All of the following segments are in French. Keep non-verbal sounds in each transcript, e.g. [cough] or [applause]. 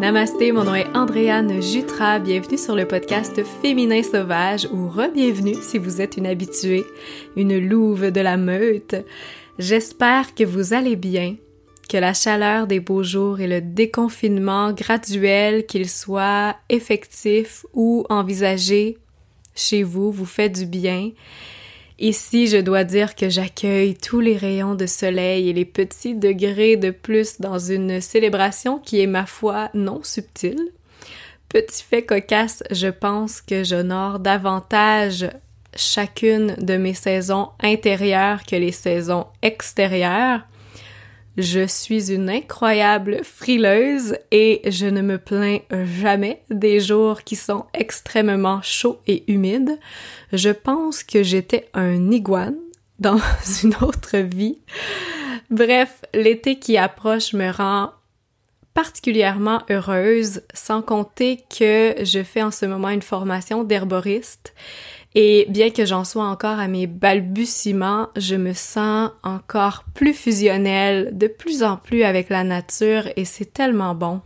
Namasté, mon nom est Andréane Jutra. Bienvenue sur le podcast Féminin Sauvage ou re-bienvenue si vous êtes une habituée, une louve de la meute. J'espère que vous allez bien, que la chaleur des beaux jours et le déconfinement graduel, qu'il soit effectif ou envisagé chez vous, vous fait du bien Ici, je dois dire que j'accueille tous les rayons de soleil et les petits degrés de plus dans une célébration qui est, ma foi, non subtile. Petit fait cocasse, je pense que j'honore davantage chacune de mes saisons intérieures que les saisons extérieures. Je suis une incroyable frileuse et je ne me plains jamais des jours qui sont extrêmement chauds et humides. Je pense que j'étais un iguane dans [laughs] une autre vie. Bref, l'été qui approche me rend particulièrement heureuse, sans compter que je fais en ce moment une formation d'herboriste et bien que j'en sois encore à mes balbutiements, je me sens encore plus fusionnelle, de plus en plus avec la nature et c'est tellement bon.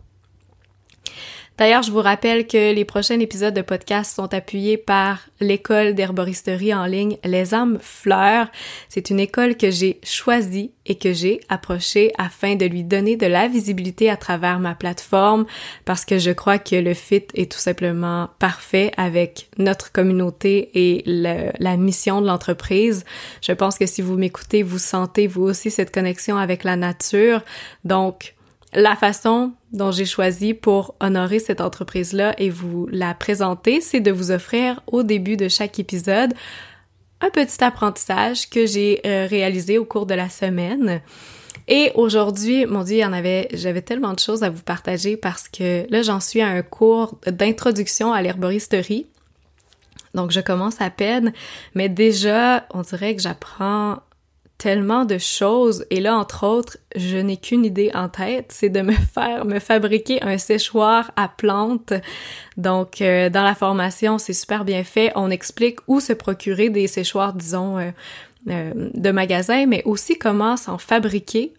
D'ailleurs, je vous rappelle que les prochains épisodes de podcast sont appuyés par l'école d'herboristerie en ligne Les âmes fleurs. C'est une école que j'ai choisie et que j'ai approchée afin de lui donner de la visibilité à travers ma plateforme parce que je crois que le fit est tout simplement parfait avec notre communauté et la mission de l'entreprise. Je pense que si vous m'écoutez, vous sentez vous aussi cette connexion avec la nature. Donc, la façon dont j'ai choisi pour honorer cette entreprise-là et vous la présenter, c'est de vous offrir au début de chaque épisode un petit apprentissage que j'ai euh, réalisé au cours de la semaine. Et aujourd'hui, mon Dieu, il y en avait, j'avais tellement de choses à vous partager parce que là, j'en suis à un cours d'introduction à l'herboristerie. Donc, je commence à peine, mais déjà, on dirait que j'apprends tellement de choses et là entre autres, je n'ai qu'une idée en tête, c'est de me faire me fabriquer un séchoir à plantes. Donc euh, dans la formation, c'est super bien fait, on explique où se procurer des séchoirs disons euh, euh, de magasin, mais aussi comment s'en fabriquer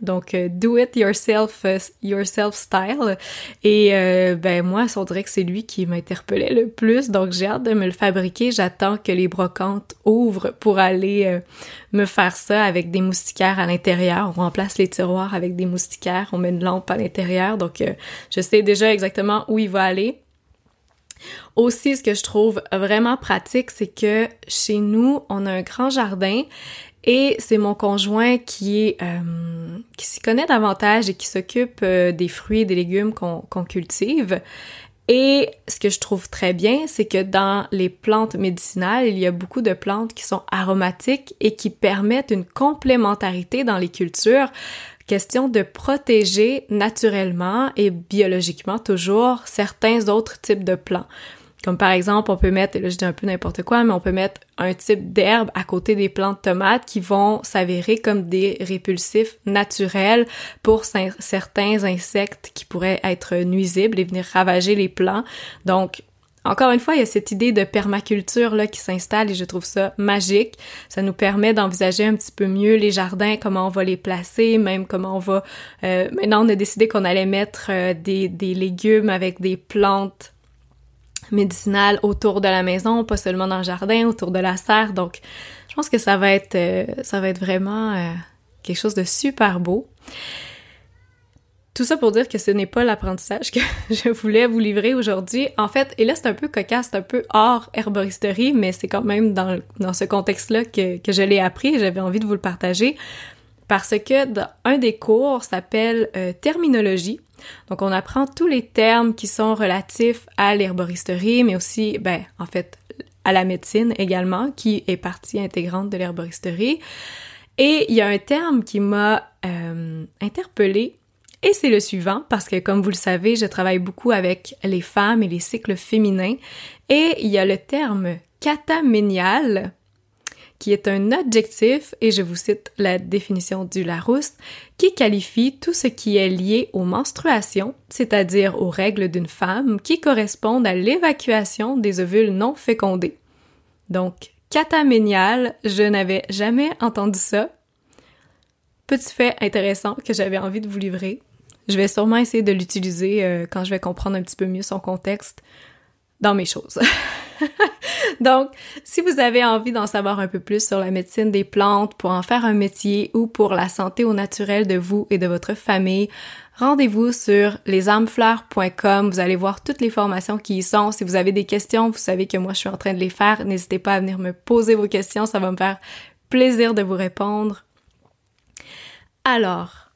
donc euh, do it yourself euh, yourself style. Et ben moi, on dirait que c'est lui qui m'interpellait le plus, donc j'ai hâte de me le fabriquer. J'attends que les brocantes ouvrent pour aller me faire ça avec des moustiquaires à l'intérieur. On remplace les tiroirs avec des moustiquaires, on met une lampe à l'intérieur, donc je sais déjà exactement où il va aller. Aussi, ce que je trouve vraiment pratique, c'est que chez nous, on a un grand jardin et c'est mon conjoint qui euh, qui s'y connaît davantage et qui s'occupe euh, des fruits et des légumes qu'on cultive. Et ce que je trouve très bien, c'est que dans les plantes médicinales, il y a beaucoup de plantes qui sont aromatiques et qui permettent une complémentarité dans les cultures question de protéger naturellement et biologiquement toujours certains autres types de plants. Comme par exemple, on peut mettre, là je dis un peu n'importe quoi, mais on peut mettre un type d'herbe à côté des plantes tomates qui vont s'avérer comme des répulsifs naturels pour certains insectes qui pourraient être nuisibles et venir ravager les plants. Donc, encore une fois, il y a cette idée de permaculture là qui s'installe et je trouve ça magique. Ça nous permet d'envisager un petit peu mieux les jardins, comment on va les placer, même comment on va. Euh, maintenant, on a décidé qu'on allait mettre euh, des, des légumes avec des plantes médicinales autour de la maison, pas seulement dans le jardin, autour de la serre. Donc, je pense que ça va être euh, ça va être vraiment quelque chose de super beau. Tout ça pour dire que ce n'est pas l'apprentissage que [laughs] je voulais vous livrer aujourd'hui. En fait, et là c'est un peu cocasse, un peu hors herboristerie, mais c'est quand même dans, ce contexte-là que, que je l'ai appris et j'avais envie de vous le partager. Parce que un des cours s'appelle euh, terminologie. Donc on apprend tous les termes qui sont relatifs à l'herboristerie, mais aussi, ben, en fait, à la médecine également, qui est partie intégrante de l'herboristerie. Et il y a un terme qui m'a euh, interpellée et c'est le suivant, parce que comme vous le savez, je travaille beaucoup avec les femmes et les cycles féminins, et il y a le terme cataménial, qui est un adjectif, et je vous cite la définition du Larousse, qui qualifie tout ce qui est lié aux menstruations, c'est-à-dire aux règles d'une femme, qui correspondent à l'évacuation des ovules non fécondés. Donc, cataménial, je n'avais jamais entendu ça. Petit fait intéressant que j'avais envie de vous livrer. je vais sûrement essayer de l'utiliser euh, quand je vais comprendre un petit peu mieux son contexte dans mes choses. [laughs] Donc, si vous avez envie d'en savoir un peu plus sur la médecine des plantes pour en faire un métier ou pour la santé au naturel de vous et de votre famille, rendez-vous sur lesarmefleurs.com. Vous allez voir toutes les formations qui y sont. Si vous avez des questions, vous savez que moi je suis en train de les faire. N'hésitez pas à venir me poser vos questions, ça va me faire plaisir de vous répondre. Alors,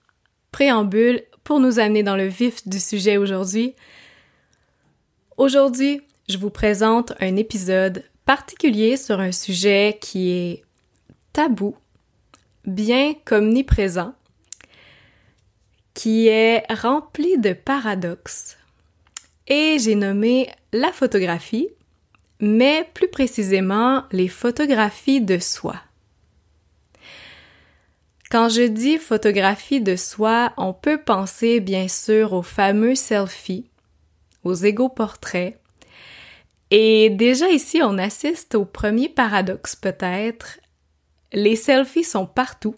préambule pour nous amener dans le vif du sujet aujourd'hui. Aujourd'hui, je vous présente un épisode particulier sur un sujet qui est tabou, bien qu'omniprésent, qui est rempli de paradoxes. Et j'ai nommé la photographie, mais plus précisément les photographies de soi. Quand je dis photographie de soi, on peut penser bien sûr aux fameux selfies, aux égaux portraits, et déjà ici, on assiste au premier paradoxe peut-être. Les selfies sont partout.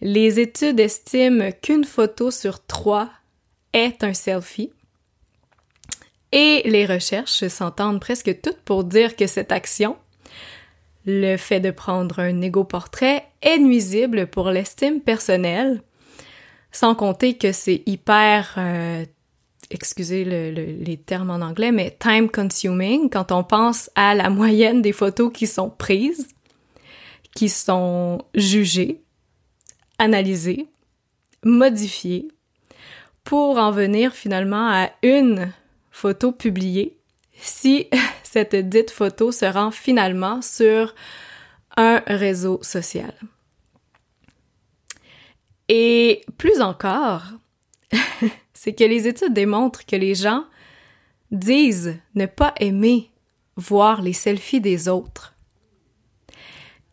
Les études estiment qu'une photo sur trois est un selfie. Et les recherches s'entendent presque toutes pour dire que cette action, le fait de prendre un égo-portrait, est nuisible pour l'estime personnelle, sans compter que c'est hyper euh, excusez les termes en anglais, mais time consuming, quand on pense à la moyenne des photos qui sont prises, qui sont jugées, analysées, modifiées, pour en venir finalement à une photo publiée, si [laughs] cette dite photo se rend finalement sur un réseau social. Et plus encore, [laughs] c'est que les études démontrent que les gens disent ne pas aimer voir les selfies des autres.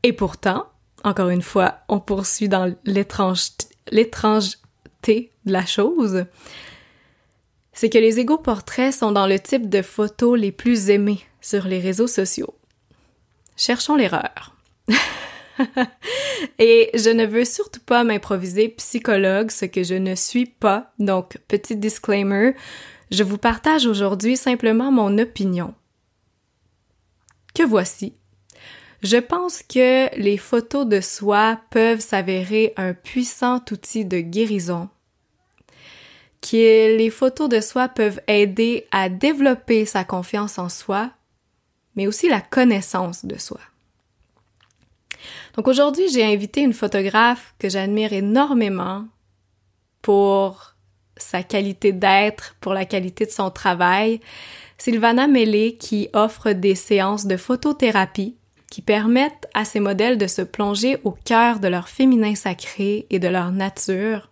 Et pourtant, encore une fois, on poursuit dans l'étrangeté de la chose, c'est que les égaux portraits sont dans le type de photos les plus aimées sur les réseaux sociaux. Cherchons l'erreur. [laughs] [laughs] Et je ne veux surtout pas m'improviser psychologue, ce que je ne suis pas. Donc, petit disclaimer, je vous partage aujourd'hui simplement mon opinion. Que voici? Je pense que les photos de soi peuvent s'avérer un puissant outil de guérison, que les photos de soi peuvent aider à développer sa confiance en soi, mais aussi la connaissance de soi. Donc aujourd'hui, j'ai invité une photographe que j'admire énormément pour sa qualité d'être, pour la qualité de son travail, Sylvana Mélé qui offre des séances de photothérapie qui permettent à ces modèles de se plonger au cœur de leur féminin sacré et de leur nature.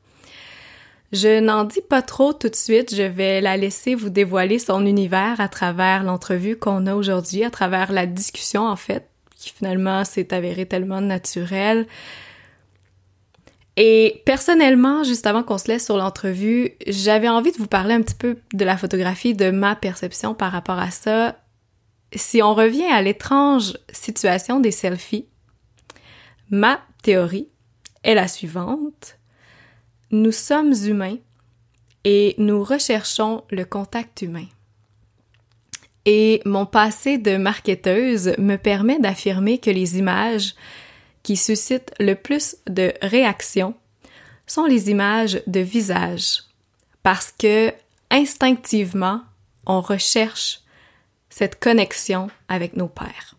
Je n'en dis pas trop tout de suite, je vais la laisser vous dévoiler son univers à travers l'entrevue qu'on a aujourd'hui, à travers la discussion en fait qui finalement s'est avéré tellement naturel. Et personnellement, juste avant qu'on se laisse sur l'entrevue, j'avais envie de vous parler un petit peu de la photographie, de ma perception par rapport à ça. Si on revient à l'étrange situation des selfies, ma théorie est la suivante. Nous sommes humains et nous recherchons le contact humain. Et mon passé de marketeuse me permet d'affirmer que les images qui suscitent le plus de réactions sont les images de visage. Parce que instinctivement, on recherche cette connexion avec nos pères.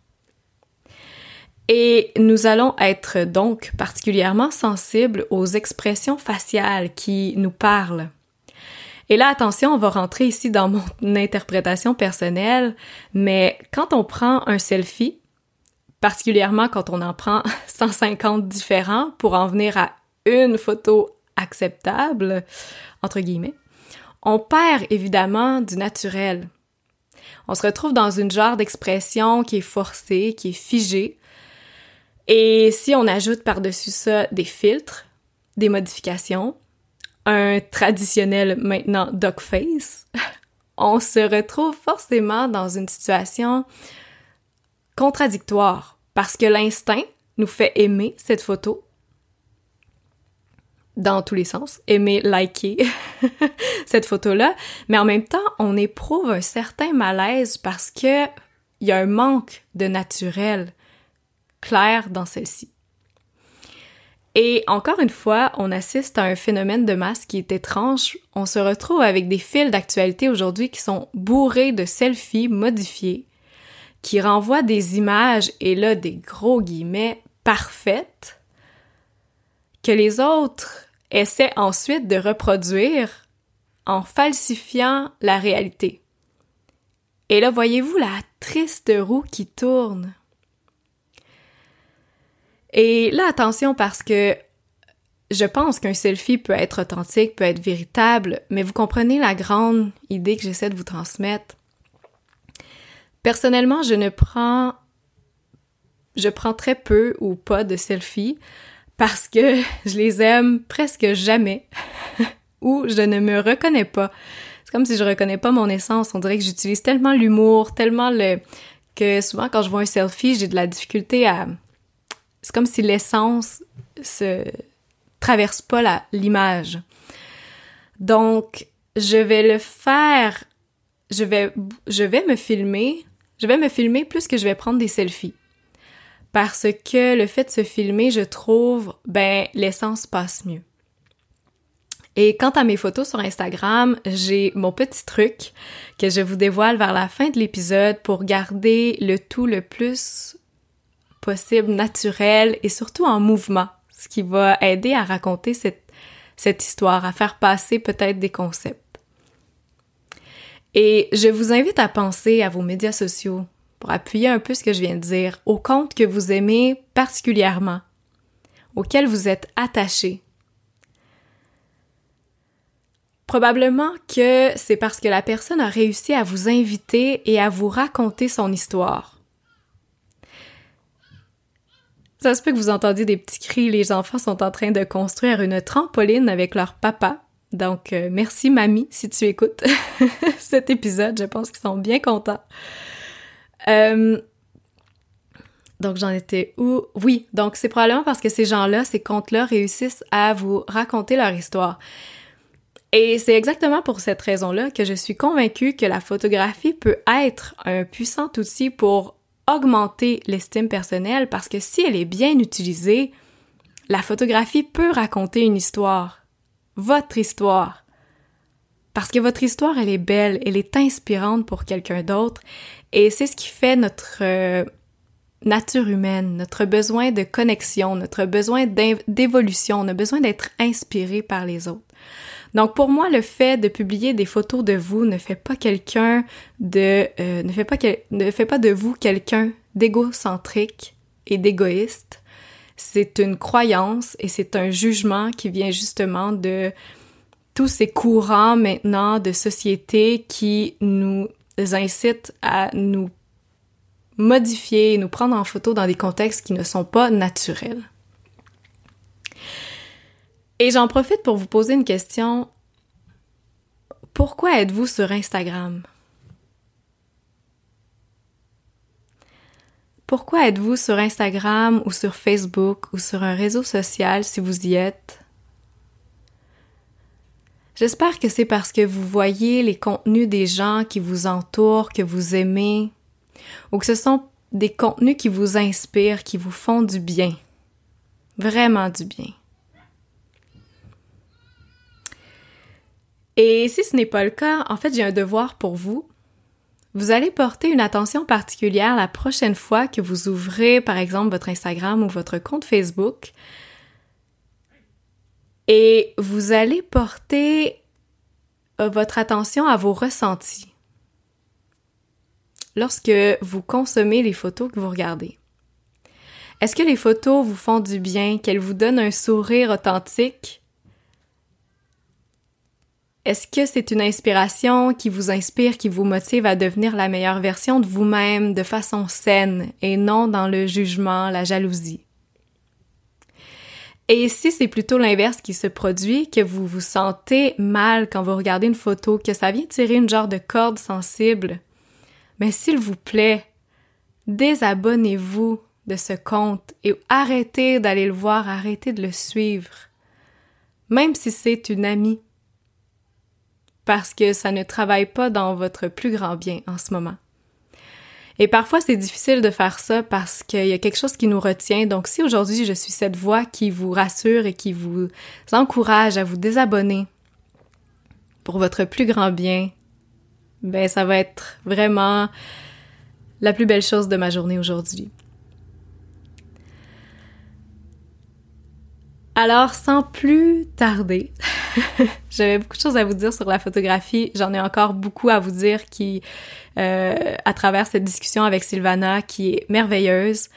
Et nous allons être donc particulièrement sensibles aux expressions faciales qui nous parlent et là, attention, on va rentrer ici dans mon [laughs] interprétation personnelle, mais quand on prend un selfie, particulièrement quand on en prend [laughs] 150 différents pour en venir à une photo acceptable, entre guillemets, on perd évidemment du naturel. On se retrouve dans une genre d'expression qui est forcée, qui est figée. Et si on ajoute par-dessus ça des filtres, des modifications, un traditionnel maintenant dog face, [laughs] on se retrouve forcément dans une situation contradictoire parce que l'instinct nous fait aimer cette photo dans tous les sens, aimer, liker [laughs] cette photo-là, mais en même temps, on éprouve un certain malaise parce que il y a un manque de naturel clair dans celle-ci. Et encore une fois, on assiste à un phénomène de masse qui est étrange. On se retrouve avec des fils d'actualité aujourd'hui qui sont bourrés de selfies modifiés, qui renvoient des images, et là des gros guillemets, parfaites, que les autres essaient ensuite de reproduire en falsifiant la réalité. Et là, voyez-vous la triste roue qui tourne. Et là, attention parce que je pense qu'un selfie peut être authentique, peut être véritable, mais vous comprenez la grande idée que j'essaie de vous transmettre. Personnellement, je ne prends je prends très peu ou pas de selfies parce que [laughs] je les aime presque jamais [laughs] ou je ne me reconnais pas. C'est comme si je reconnais pas mon essence. On dirait que j'utilise tellement l'humour, tellement le que souvent quand je vois un selfie, j'ai de la difficulté à c'est comme si l'essence se traverse pas l'image. Donc, je vais le faire, je vais, me filmer, je vais me filmer plus que je vais prendre des selfies. Parce que le fait de se filmer, je trouve, ben, l'essence passe mieux. Et quant à mes photos sur Instagram, j'ai mon petit truc que je vous dévoile vers la fin de l'épisode pour garder le tout le plus possible, naturel et surtout en mouvement, ce qui va aider à raconter cette, histoire, à faire passer peut-être des concepts. Et je vous invite à penser à vos médias sociaux pour appuyer un peu ce que je viens de dire, aux comptes que vous aimez particulièrement, auxquels vous êtes attaché. Probablement que c'est parce que la personne a réussi à vous inviter et à vous raconter son histoire. Ça se peut que vous entendiez des petits cris, les enfants sont en train de construire une trampoline avec leur papa. Donc, euh, merci mamie si tu écoutes [laughs] cet épisode, je pense qu'ils sont bien contents. Euh, donc, j'en étais où? Oui, donc c'est probablement parce que ces gens-là, ces contes-là réussissent à vous raconter leur histoire. Et c'est exactement pour cette raison-là que je suis convaincue que la photographie peut être un puissant outil pour augmenter l'estime personnelle parce que si elle est bien utilisée, la photographie peut raconter une histoire, votre histoire. Parce que votre histoire, elle est belle, elle est inspirante pour quelqu'un d'autre et c'est ce qui fait notre euh, nature humaine, notre besoin de connexion, notre besoin d'évolution, on a besoin d'être inspiré par les autres. Donc pour moi, le fait de publier des photos de vous ne fait pas quelqu'un de euh, ne fait pas ne fait pas de vous quelqu'un d'égocentrique et d'égoïste. C'est une croyance et c'est un jugement qui vient justement de tous ces courants maintenant de société qui nous incitent à nous modifier, nous prendre en photo dans des contextes qui ne sont pas naturels. Et j'en profite pour vous poser une question. Pourquoi êtes-vous sur Instagram? Pourquoi êtes-vous sur Instagram ou sur Facebook ou sur un réseau social si vous y êtes? J'espère que c'est parce que vous voyez les contenus des gens qui vous entourent, que vous aimez, ou que ce sont des contenus qui vous inspirent, qui vous font du bien. Vraiment du bien. Et si ce n'est pas le cas, en fait, j'ai un devoir pour vous. Vous allez porter une attention particulière la prochaine fois que vous ouvrez, par exemple, votre Instagram ou votre compte Facebook. Et vous allez porter euh, votre attention à vos ressentis lorsque vous consommez les photos que vous regardez. Est-ce que les photos vous font du bien, qu'elles vous donnent un sourire authentique? Est-ce que c'est une inspiration qui vous inspire, qui vous motive à devenir la meilleure version de vous-même de façon saine et non dans le jugement, la jalousie? Et si c'est plutôt l'inverse qui se produit, que vous vous sentez mal quand vous regardez une photo, que ça vient tirer une genre de corde sensible, mais s'il vous plaît, désabonnez-vous de ce compte et arrêtez d'aller le voir, arrêtez de le suivre. même si c'est une amie, parce que ça ne travaille pas dans votre plus grand bien en ce moment. Et parfois, c'est difficile de faire ça parce qu'il y a quelque chose qui nous retient. Donc, si aujourd'hui je suis cette voix qui vous rassure et qui vous encourage à vous désabonner pour votre plus grand bien, ben, ça va être vraiment la plus belle chose de ma journée aujourd'hui. Alors, sans plus tarder, [laughs] [laughs] j'avais beaucoup de choses à vous dire sur la photographie. J'en ai encore beaucoup à vous dire qui, euh, à travers cette discussion avec Sylvana, qui est merveilleuse.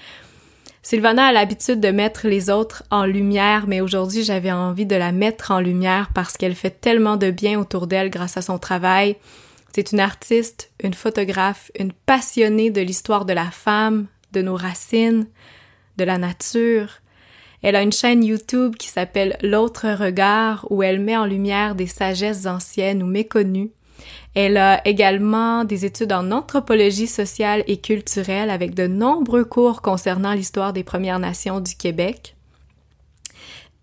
Sylvana a l'habitude de mettre les autres en lumière, mais aujourd'hui j'avais envie de la mettre en lumière parce qu'elle fait tellement de bien autour d'elle grâce à son travail. C'est une artiste, une photographe, une passionnée de l'histoire de la femme, de nos racines, de la nature, elle a une chaîne YouTube qui s'appelle L'autre regard où elle met en lumière des sagesses anciennes ou méconnues. Elle a également des études en anthropologie sociale et culturelle avec de nombreux cours concernant l'histoire des Premières Nations du Québec.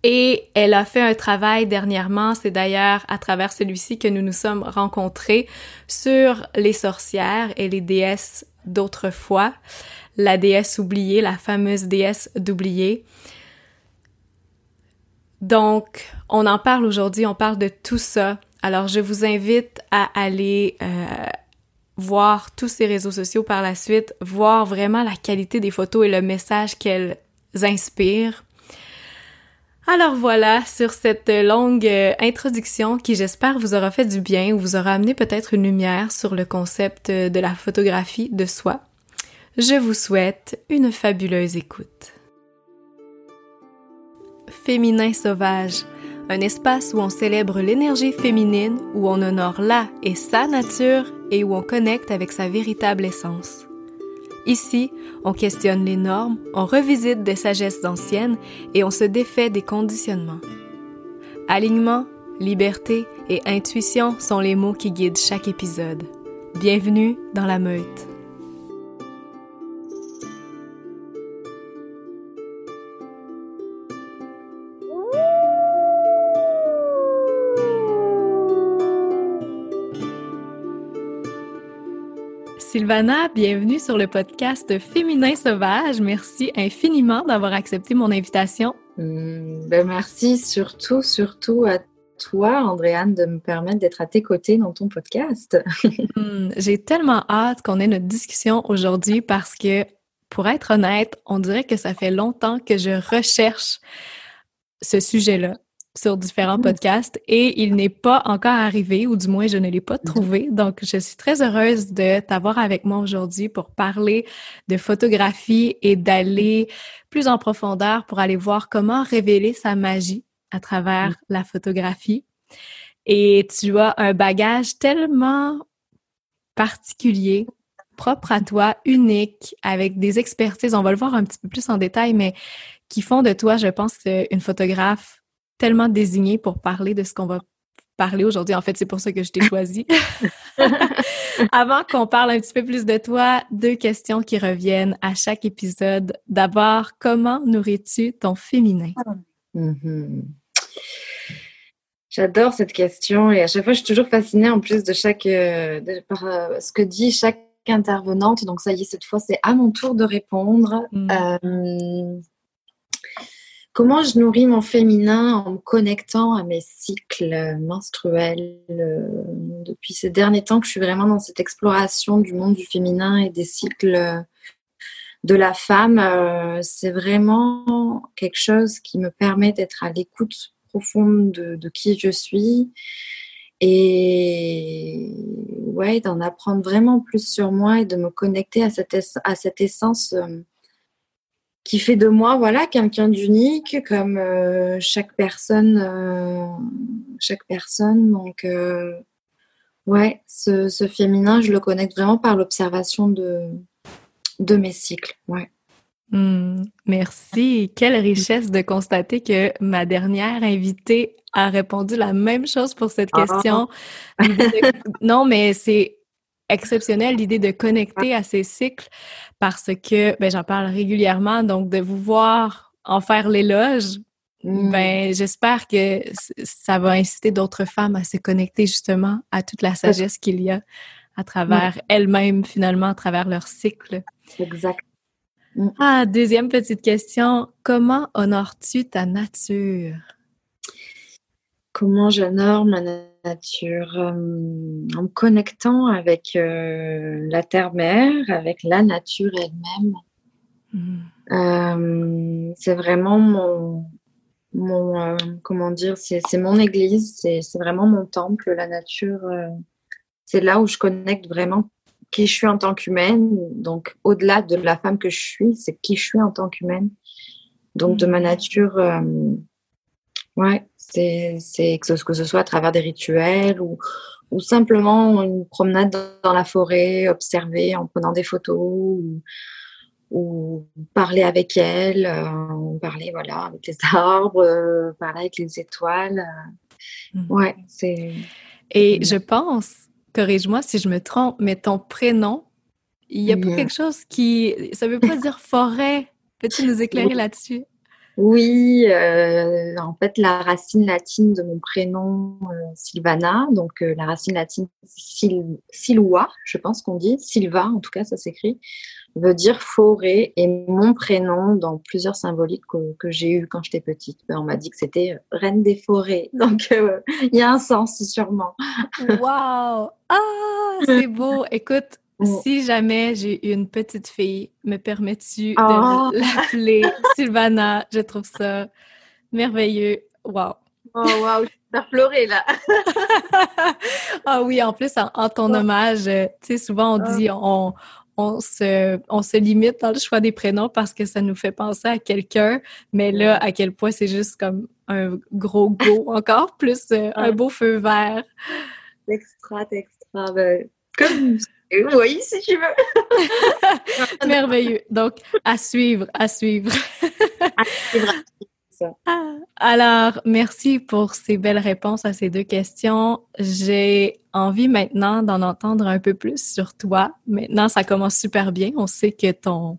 Et elle a fait un travail dernièrement, c'est d'ailleurs à travers celui-ci que nous nous sommes rencontrés sur les sorcières et les déesses d'autrefois, la déesse oubliée, la fameuse déesse d'oubliée. Donc, on en parle aujourd'hui, on parle de tout ça. Alors, je vous invite à aller euh, voir tous ces réseaux sociaux par la suite, voir vraiment la qualité des photos et le message qu'elles inspirent. Alors voilà, sur cette longue euh, introduction qui j'espère vous aura fait du bien ou vous aura amené peut-être une lumière sur le concept de la photographie de soi. Je vous souhaite une fabuleuse écoute. Féminin sauvage, un espace où on célèbre l'énergie féminine, où on honore la et sa nature et où on connecte avec sa véritable essence. Ici, on questionne les normes, on revisite des sagesses anciennes et on se défait des conditionnements. Alignement, liberté et intuition sont les mots qui guident chaque épisode. Bienvenue dans la meute. Sylvana, bienvenue sur le podcast Féminin Sauvage. Merci infiniment d'avoir accepté mon invitation. Hmm, ben merci surtout, surtout à toi, Andréane, de me permettre d'être à tes côtés dans ton podcast. Hmm, [laughs] j'ai tellement hâte qu'on ait notre discussion aujourd'hui parce que, pour être honnête, on dirait que ça fait longtemps que je recherche ce sujet-là sur différents mmh. podcasts et il n'est pas encore arrivé, ou du moins je ne l'ai pas mmh. trouvé. Donc, je suis très heureuse de t'avoir avec moi aujourd'hui pour parler de photographie et d'aller plus en profondeur pour aller voir comment révéler sa magie à travers mmh. la photographie. Et tu as un bagage tellement particulier, propre à toi, unique, avec des expertises, on va le voir un petit peu plus en détail, mais qui font de toi, je pense, une photographe tellement désigné pour parler de ce qu'on va parler aujourd'hui. En fait, c'est pour ça que je t'ai choisi. [laughs] Avant qu'on parle un petit peu plus de toi, deux questions qui reviennent à chaque épisode. D'abord, comment nourris-tu ton féminin? Mm-hmm. J'adore cette question et à chaque fois, je suis toujours fascinée en plus de chaque, euh, par euh, ce que dit chaque intervenante. Donc ça y est, cette fois, c'est à mon tour de répondre. Mm. Euh, Comment je nourris mon féminin en me connectant à mes cycles menstruels euh, depuis ces derniers temps que je suis vraiment dans cette exploration du monde du féminin et des cycles de la femme. Euh, c'est vraiment quelque chose qui me permet d'être à l'écoute profonde de, qui je suis et ouais, d'en apprendre vraiment plus sur moi et de me connecter à cette, à cette essence. Qui fait de moi voilà quelqu'un d'unique comme euh, chaque personne euh, chaque personne. Donc euh, ouais ce, ce, féminin je le connecte vraiment par l'observation de de mes cycles ouais. Hmm, merci. Quelle richesse de constater que ma dernière invitée a répondu la même chose pour cette ah. question. Non mais c'est exceptionnel l'idée de connecter à ces cycles parce que ben, j'en parle régulièrement, donc de vous voir en faire l'éloge, Mm. Ben, j'espère que ça va inciter d'autres femmes à se connecter justement à toute la sagesse qu'il y a à travers elles-mêmes, finalement, à travers leur cycle. Exact. Mm. Ah, deuxième petite question. Comment honores-tu ta nature? Comment j'honore ma nature? Euh, en me connectant avec euh, la terre-mère, avec la nature elle-même. Mm. Euh, c'est vraiment mon, mon comment dire, c'est mon église, c'est vraiment mon temple, la nature. c'est là où je connecte vraiment qui je suis en tant qu'humaine. Donc, au-delà de la femme que je suis, c'est qui je suis en tant qu'humaine. Donc, de ma mm. nature, euh, ouais, c'est que, que ce soit à travers des rituels ou, ou simplement une promenade dans la forêt, observer en prenant des photos ou, ou parler avec elle, euh, parler voilà, avec les arbres, euh, parler avec les étoiles. Mm. Ouais, c'est. Et je pense corrige-moi si je me trompe, mais ton prénom, il y a pas quelque chose qui. Ça veut pas dire forêt. Peux-tu nous [laughs] éclairer là-dessus? Oui, euh, en fait, la racine latine de mon prénom, euh, Sylvana, donc euh, la racine latine Sil Silwa, je pense qu'on dit, Silva, en tout cas, ça s'écrit veut dire forêt et mon prénom dans plusieurs symboliques que, j'ai eu quand j'étais petite. Ben, on m'a dit que c'était euh, reine des forêts. [laughs] Donc, euh, il y a un sens sûrement. Waouh! Ah, c'est beau. Écoute, si jamais j'ai une petite fille, me permets-tu de oh! l'appeler [laughs] Sylvana? Je trouve ça merveilleux. Waouh! Oh, waouh! Je vais pleurer là. [laughs] ah oui, en plus, en, ton hommage, euh, tu sais, souvent on ah. dit on, on se, on se limite dans le choix des prénoms parce que ça nous fait penser à quelqu'un, mais là, à quel point c'est juste comme un gros go [laughs] encore, plus euh, un beau feu vert. Extra, extra. Ben, comme oui, si tu veux. [laughs] Merveilleux. Donc, à suivre, à suivre. à suivre. Ah, alors, merci pour ces belles réponses à ces deux questions. J'ai envie maintenant d'en entendre un peu plus sur toi. Maintenant, ça commence super bien. On sait que ton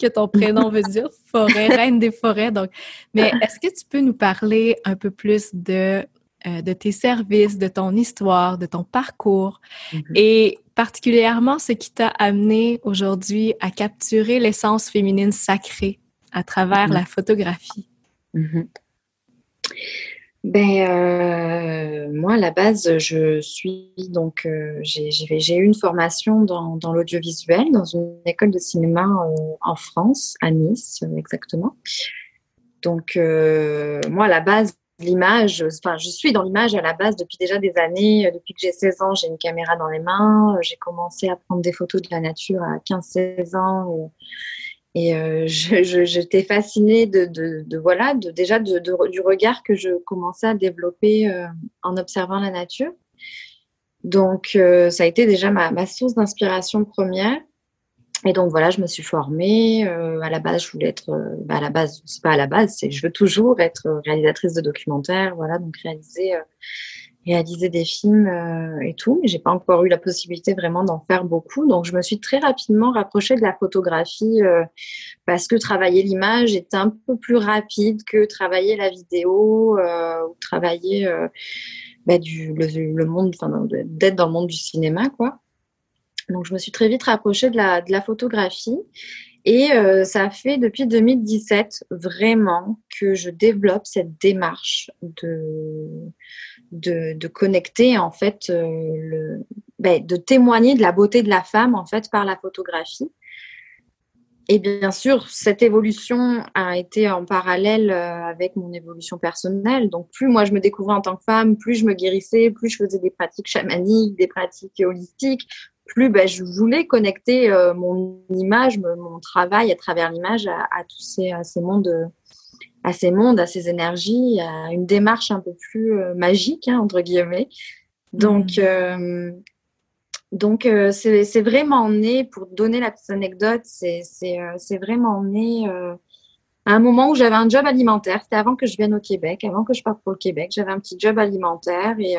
que ton prénom veut [laughs] dire forêt, reine des forêts. Donc, mais est-ce que tu peux nous parler un peu plus de euh, de tes services, de ton histoire, de ton parcours mm-hmm. et particulièrement ce qui t'a amené aujourd'hui à capturer l'essence féminine sacrée à travers mm-hmm. la photographie? Mhm. Ben, euh, moi, à la base, je suis donc, euh, j'ai eu une formation dans, dans l'audiovisuel, dans une école de cinéma en France, à Nice, exactement. Donc, euh, moi, à la base, l'image, enfin, je suis dans l'image à la base depuis déjà des années. Depuis que j'ai 16 ans, j'ai une caméra dans les mains. J'ai commencé à prendre des photos de la nature à 15-16 ans. Et euh, [laughs] j'étais fascinée de, de, voilà, de, déjà de, du regard que je commençais à développer euh, en observant la nature. Donc, euh, ça a été déjà ma source d'inspiration première. Et donc voilà, je me suis formée. à la base, je voulais être, bah, à la base, c'est pas à la base, c'est je veux toujours être réalisatrice de documentaires. Voilà, donc réaliser réaliser des films euh, et tout, mais j'ai pas encore eu la possibilité vraiment d'en faire beaucoup. Donc, je me suis très rapidement rapprochée de la photographie euh, parce que travailler l'image est un peu plus rapide que travailler la vidéo euh, ou travailler bah, du, le, monde, d'être dans le monde du cinéma, quoi. Donc, je me suis très vite rapprochée de la, de la photographie. Et ça fait depuis 2017 vraiment que je développe cette démarche de, de, connecter en fait, euh, le, ben, de témoigner de la beauté de la femme en fait par la photographie. Et bien sûr, cette évolution a été en parallèle euh, avec mon évolution personnelle. Donc, plus moi je me découvrais en tant que femme, plus je me guérissais, plus je faisais des pratiques chamaniques, des pratiques holistiques, plus ben, je voulais connecter euh, mon image, mon travail à travers l'image à, tous ces, à ces mondes à ces mondes, à ces énergies, à une démarche un peu plus euh, magique, hein, entre guillemets. Donc, mm. euh, donc c'est vraiment né, pour donner la petite anecdote, c'est vraiment né à un moment où j'avais un job alimentaire. C'était avant que je vienne au Québec, avant que je parte pour le Québec. J'avais un petit job alimentaire et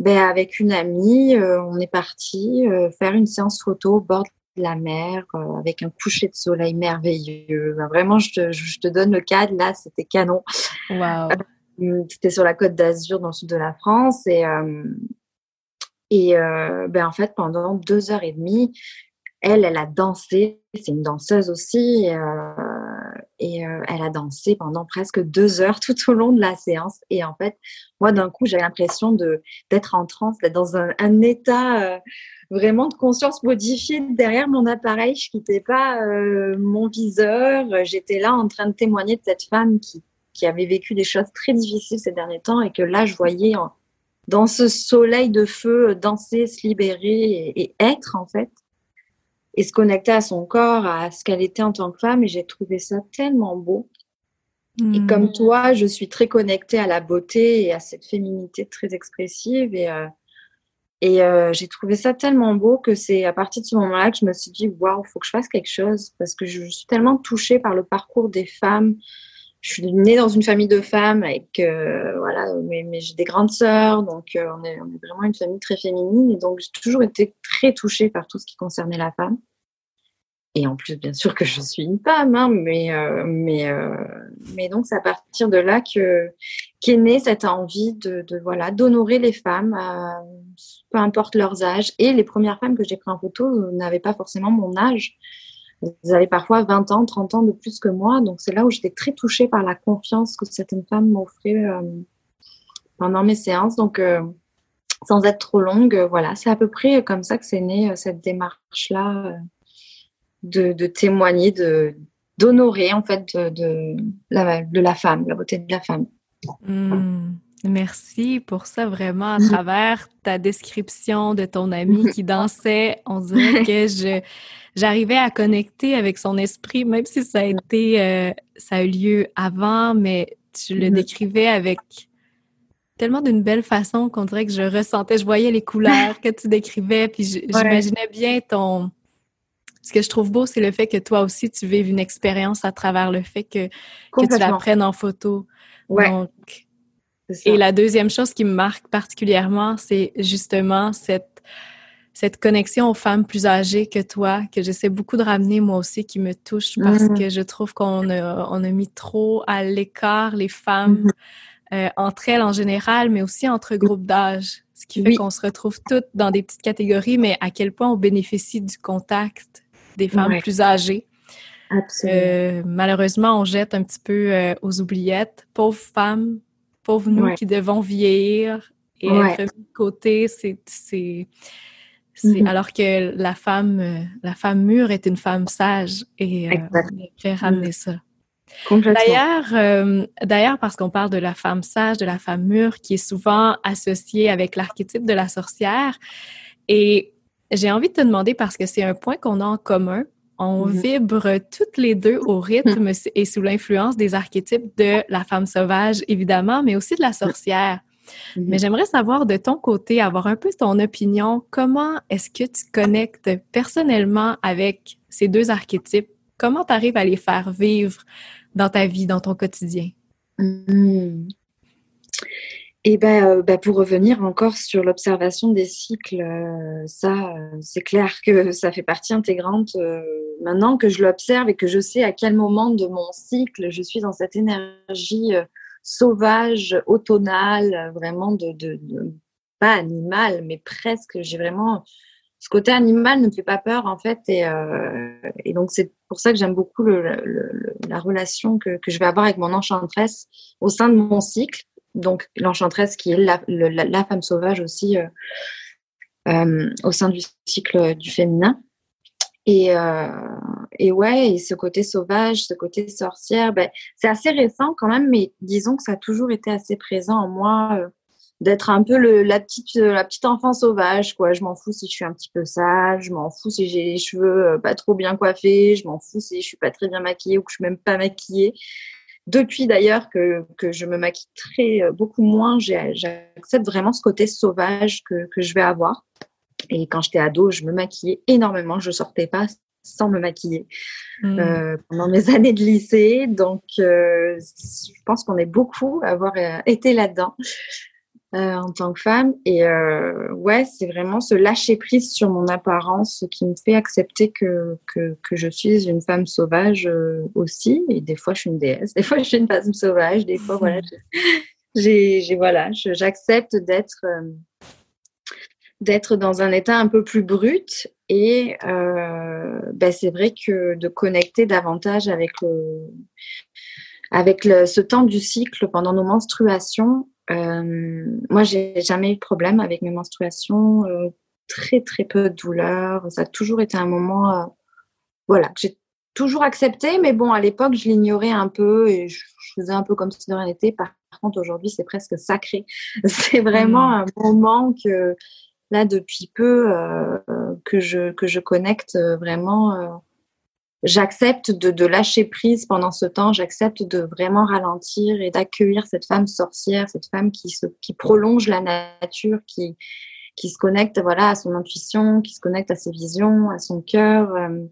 ben, avec une amie, on est parti faire une séance photo au bord de la mer avec un coucher de soleil merveilleux. vraiment, je te, je te, donne le cadre. Là, c'était canon. Wow. c'était sur la côte d'Azur, dans le sud de la France. Et, et ben, en fait, pendant deux heures et demie, elle, elle a dansé. C'est une danseuse aussi. et elle a dansé pendant presque deux heures [laughs] tout au long de la séance. Et en fait, moi, d'un coup, j'ai l'impression d'être en transe, d'être dans un, état vraiment de conscience modifiée derrière mon appareil. Je quittais pas euh, mon viseur. J'étais là en train de témoigner de cette femme qui avait vécu des choses très difficiles ces derniers temps et que là, je voyais dans ce soleil de feu danser, se libérer et, être en fait et se connecter à son corps, à ce qu'elle était en tant que femme. Et j'ai trouvé ça tellement beau. Et comme hmm. toi, je suis très connectée à la beauté et à cette féminité très expressive. Et, euh, et euh, j'ai trouvé ça tellement beau que c'est à partir de ce moment-là que je me suis dit waouh, faut que je fasse quelque chose parce que je suis tellement touchée par le parcours des femmes. Je suis née dans une famille de femmes avec euh, voilà, mais, mais j'ai des grandes sœurs, donc euh, on, est, on est vraiment une famille très féminine et donc j'ai toujours été très touchée par tout ce qui concernait la femme. Et en plus, bien sûr que je suis une femme, hein, mais, euh, mais, euh, mais donc c'est à partir de là que qu'est née cette envie de, de voilà d'honorer les femmes, euh, peu importe leurs âges. Et les premières femmes que j'ai prises en photo n'avaient pas forcément mon âge. Elles avaient parfois 20 ans, 30 ans de plus que moi. Donc c'est là où j'étais très touchée par la confiance que certaines femmes m'offraient pendant mes séances. Donc sans être trop longue, voilà, c'est à peu près comme ça que c'est né cette démarche-là de, témoigner, de d'honorer en fait de, la, femme, la beauté de la femme. Hmm. Merci pour ça vraiment à travers ta description de ton ami [laughs] qui dansait. On dirait que je j'arrivais à connecter avec son esprit, même si ça a été euh, ça a eu lieu avant, mais tu le mm-hmm. décrivais avec tellement d'une belle façon qu'on dirait que je ressentais, je voyais les couleurs que tu décrivais, puis j'imaginais bien ton ce que je trouve beau, c'est le fait que toi aussi, tu vives une expérience à travers le fait que, que tu la prennes en photo. Donc, et la deuxième chose qui me marque particulièrement, c'est justement cette, cette connexion aux femmes plus âgées que toi, que j'essaie beaucoup de ramener moi aussi, qui me touche parce mm. que je trouve qu'on a, on a mis trop à l'écart les femmes mm-hmm. euh, entre elles en général, mais aussi entre groupes d'âge. Ce qui fait qu'on se retrouve toutes dans des petites catégories, mais à quel point on bénéficie du contact des femmes plus âgées. Euh, malheureusement, on jette un petit peu euh, aux oubliettes. Pauvres femmes, pauvres nous qui devons vieillir et être de côté. C'est, mm-hmm. alors que la femme, euh, la femme mûre est une femme sage et on est ramener ça. D'ailleurs, d'ailleurs, parce qu'on parle de la femme sage, de la femme mûre, qui est souvent associée avec l'archétype de la sorcière, et j'ai envie de te demander parce que c'est un point qu'on a en commun. On mhm. vibre toutes les deux au rythme mhm. et sous l'influence des archétypes de la femme sauvage, évidemment, mais aussi de la sorcière. Mhm. Mais j'aimerais savoir de ton côté, avoir un peu ton opinion. Comment est-ce que tu connectes personnellement avec ces deux archétypes? Comment tu arrives à les faire vivre dans ta vie, dans ton quotidien? Et euh, ben, pour revenir encore sur l'observation des cycles, euh, ça, euh, c'est clair que ça fait partie intégrante. maintenant que je l'observe et que je sais à quel moment de mon cycle je suis dans cette énergie sauvage, automnale, vraiment de, pas animal, mais presque. J'ai vraiment ce côté animal ne me fait pas peur en fait, et, donc c'est pour ça que j'aime beaucoup la relation que, que je vais avoir avec mon enchantresse au sein de mon cycle donc l'enchantresse qui est la, femme sauvage aussi euh, euh, au sein du cycle du féminin. Et, euh, et ouais, et ce côté sauvage, ce côté sorcière, ben, c'est assez récent quand même, mais disons que ça a toujours été assez présent en moi d'être un peu le, la petite la petite enfant sauvage quoi je m'en fous si je suis un petit peu sage je m'en fous si j'ai les cheveux pas trop bien coiffés je m'en fous si je suis pas très bien maquillée ou que je suis même pas maquillée depuis d'ailleurs que, que, je me maquille très euh, beaucoup moins, j'accepte vraiment ce côté sauvage que, que je vais avoir. Et quand j'étais ado, je me maquillais énormément. Je sortais pas sans me maquiller hmm. euh, pendant mes [laughs] années de lycée. Donc, euh, je pense qu'on est beaucoup à avoir été là-dedans. Euh, en tant que femme. Et euh, ouais, c'est vraiment ce lâcher prise sur mon apparence qui me fait accepter que, que, que je suis une femme sauvage euh, aussi. Et des fois, je suis une déesse. Des fois, je suis une femme sauvage. Des fois, voilà, [laughs] j'ai, j'ai voilà, j'accepte d'être d'être dans un état un peu plus brut et ben c'est vrai que de connecter davantage avec le avec le, ce temps du cycle pendant nos menstruations moi, j'ai jamais eu de problème avec mes menstruations, euh, très très peu de douleur. Ça a toujours été un moment, euh, voilà, que j'ai toujours accepté, mais bon, à l'époque, je l'ignorais un peu et je, faisais un peu comme si de rien n'était. Par contre, aujourd'hui, c'est presque sacré. [laughs] C'est vraiment mmh. un moment que là, depuis peu, que je que je connecte vraiment j'accepte de, lâcher prise pendant ce temps, j'accepte de vraiment ralentir et d'accueillir cette femme sorcière, cette femme qui, se, qui prolonge la nature, qui, qui se connecte voilà, à son intuition, qui se connecte à ses visions, à son cœur. Euh.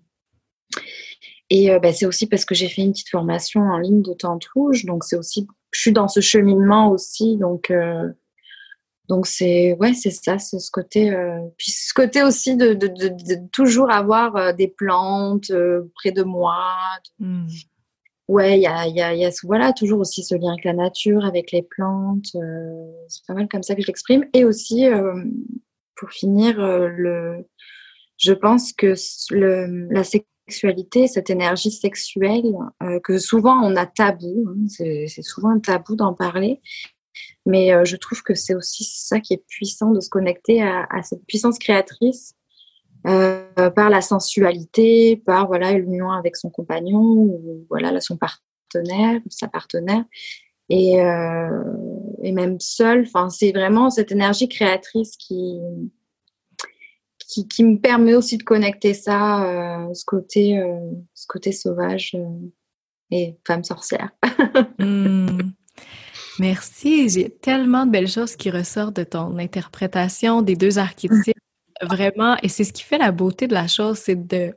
Et euh, bah, c'est aussi parce que j'ai fait une petite formation en ligne de Tente Rouge, donc c'est aussi, je suis dans ce cheminement aussi, donc euh, donc c'est ouais, c'est ça, c'est ce côté. Euh, puis ce côté aussi de, de, de, toujours avoir euh, des plantes euh, près de moi. Mmh. Ouais, il y a, y, a, y a voilà toujours aussi ce lien avec la nature, avec les plantes. c'est pas mal comme ça que je l'exprime. Et aussi pour finir, le, je pense que le, la sexualité, cette énergie sexuelle que souvent on a tabou, hein, c'est souvent un tabou d'en parler. Mais euh, je trouve que c'est aussi ça qui est puissant de se connecter à, cette puissance créatrice euh, par la sensualité, par voilà l'union avec son compagnon ou voilà son partenaire, sa partenaire, et, euh, même seul. Enfin, c'est vraiment cette énergie créatrice qui qui, me permet aussi de connecter ça, ce côté ce côté sauvage et femme sorcière. [laughs] Mmh. Merci. J'ai tellement de belles choses qui ressortent de ton interprétation des deux archétypes. [laughs] Vraiment, et c'est ce qui fait la beauté de la chose, c'est de...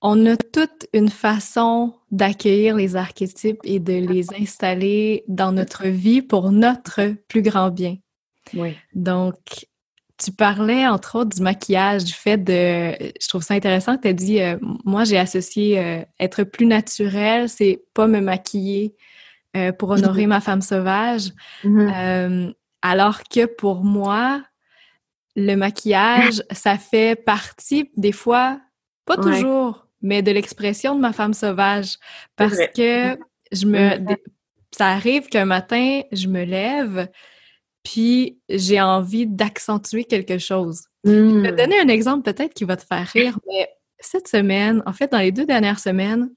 On a toute une façon d'accueillir les archétypes et de les installer dans notre vie pour notre plus grand bien. Oui. Donc, tu parlais entre autres du maquillage, du fait de. Je trouve ça intéressant que tu as dit euh, moi, j'ai associé euh, être plus naturel, c'est pas me maquiller, euh, pour honorer ma femme sauvage. Mm-hmm. [laughs] Euh, alors que pour moi, le maquillage, ça fait partie, des fois, pas toujours, mais de l'expression de ma femme sauvage. Parce que je me. Mm-hmm. Ça arrive qu'un matin, je me lève, puis j'ai envie d'accentuer quelque chose. Je vais te mm. donner un exemple peut-être qui va te faire rire, mais cette semaine, en fait, dans les deux dernières semaines,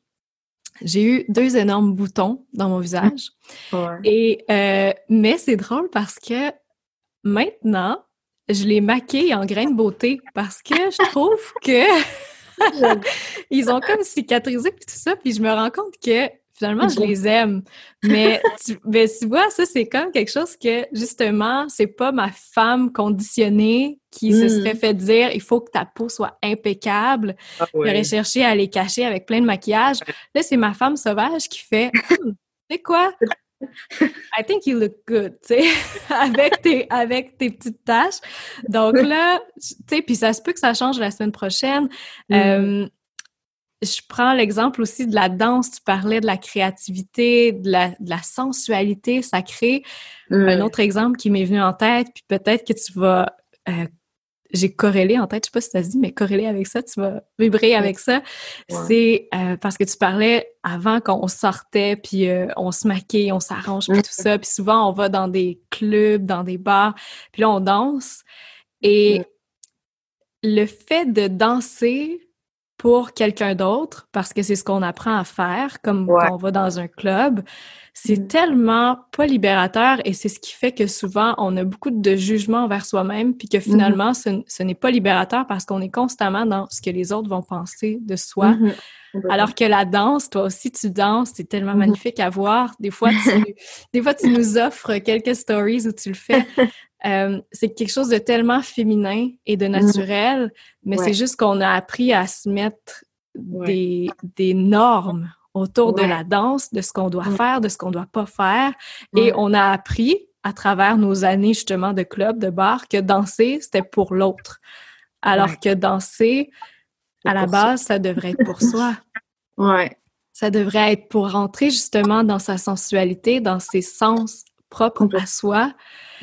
j'ai eu deux énormes boutons dans mon visage. [laughs] Et euh, mais c'est drôle parce que maintenant, je les maquille en grains de beauté parce que je trouve que [laughs] [laughs] ils ont comme cicatrisé puis tout ça, puis je me rends compte que finalement, je les aime. Mais tu, ben, tu vois, ça, c'est comme quelque chose que, justement, c'est pas ma femme conditionnée qui se serait mm. fait dire il faut que ta peau soit impeccable. Ah, J'aurais cherché à les cacher avec plein de maquillage. Là, c'est ma femme sauvage qui fait hmm, Tu sais quoi? [laughs] I think you look good, tu sais, [laughs] avec tes, avec tes petites taches. Donc [laughs] là, tu sais, puis ça se peut que ça change la semaine prochaine. Mm. Euh, je prends l'exemple aussi de la danse. Tu parlais de la créativité, de la, de la sensualité sacrée. Un autre exemple qui m'est venu en tête, puis peut-être que tu vas. Euh, j'ai corrélé en tête, je sais pas si tu as dit, mais corrélé avec ça, tu vas vibrer avec ça. C'est euh, parce que tu parlais avant qu'on sortait, puis euh, on se maquille, on s'arrange, puis tout ça. Puis souvent, on va dans des clubs, dans des bars, puis là, on danse. Et le fait de danser pour quelqu'un d'autre, parce que c'est ce qu'on apprend à faire, comme quand on va dans un club, c'est mm. tellement pas libérateur et c'est ce qui fait que souvent on a beaucoup de jugement envers soi-même, puis que mm-hmm. finalement ce, n'est pas libérateur parce qu'on est constamment dans ce que les autres vont penser de soi. Mm-hmm. Alors que la danse, toi aussi tu danses, c'est tellement mm-hmm. magnifique à voir. Des fois, tu, [laughs] des fois tu nous offres quelques stories où tu le fais. [laughs] Euh, c'est quelque chose de tellement féminin et de naturel, mais c'est juste qu'on a appris à se mettre des, des normes autour de la danse, de ce qu'on doit faire, de ce qu'on doit pas faire. Et on a appris, à travers nos années justement de club, de bar, que danser, c'était pour l'autre. Alors que danser, à la base, ça. devrait être pour soi. [laughs] Ouais. Ça devrait être pour rentrer justement dans sa sensualité, dans ses sens propres à soi.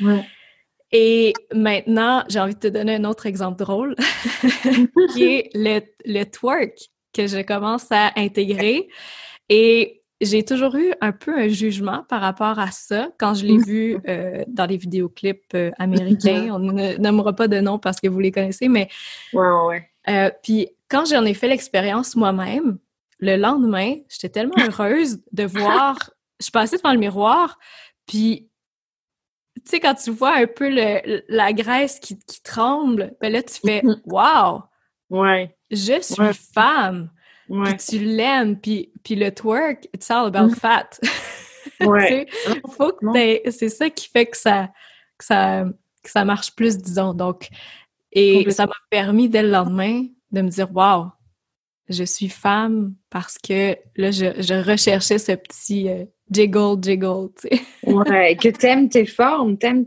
Ouais. Et maintenant, j'ai envie de te donner un autre exemple drôle, [laughs] qui est le, le twerk que je commence à intégrer. Et j'ai toujours eu un peu un jugement par rapport à ça quand je l'ai mm. vu euh, dans les vidéoclips euh, américains. [laughs] On ne nommera pas de nom parce que vous les connaissez, mais. Ouais, ouais. Euh, puis quand j'en ai fait l'expérience moi-même, le lendemain, j'étais tellement [laughs] heureuse de voir. Je passais devant le miroir, puis. Tu sais, quand tu vois un peu le, la graisse qui, qui tremble, ben là, tu fais mm-hmm. Wow! Ouais. Je suis femme! Puis tu l'aimes, puis, puis le twerk, it's all about mm-hmm. fat. Ouais. [laughs] faut que c'est ça qui fait que ça, que ça, que ça marche plus, disons. Donc, et ça m'a permis dès le lendemain de me dire, wow, je suis femme parce que là, je, je recherchais ce petit euh, jiggle, jiggle, tu sais. ouais, que [laughs] t'aimes tes formes, t'aimes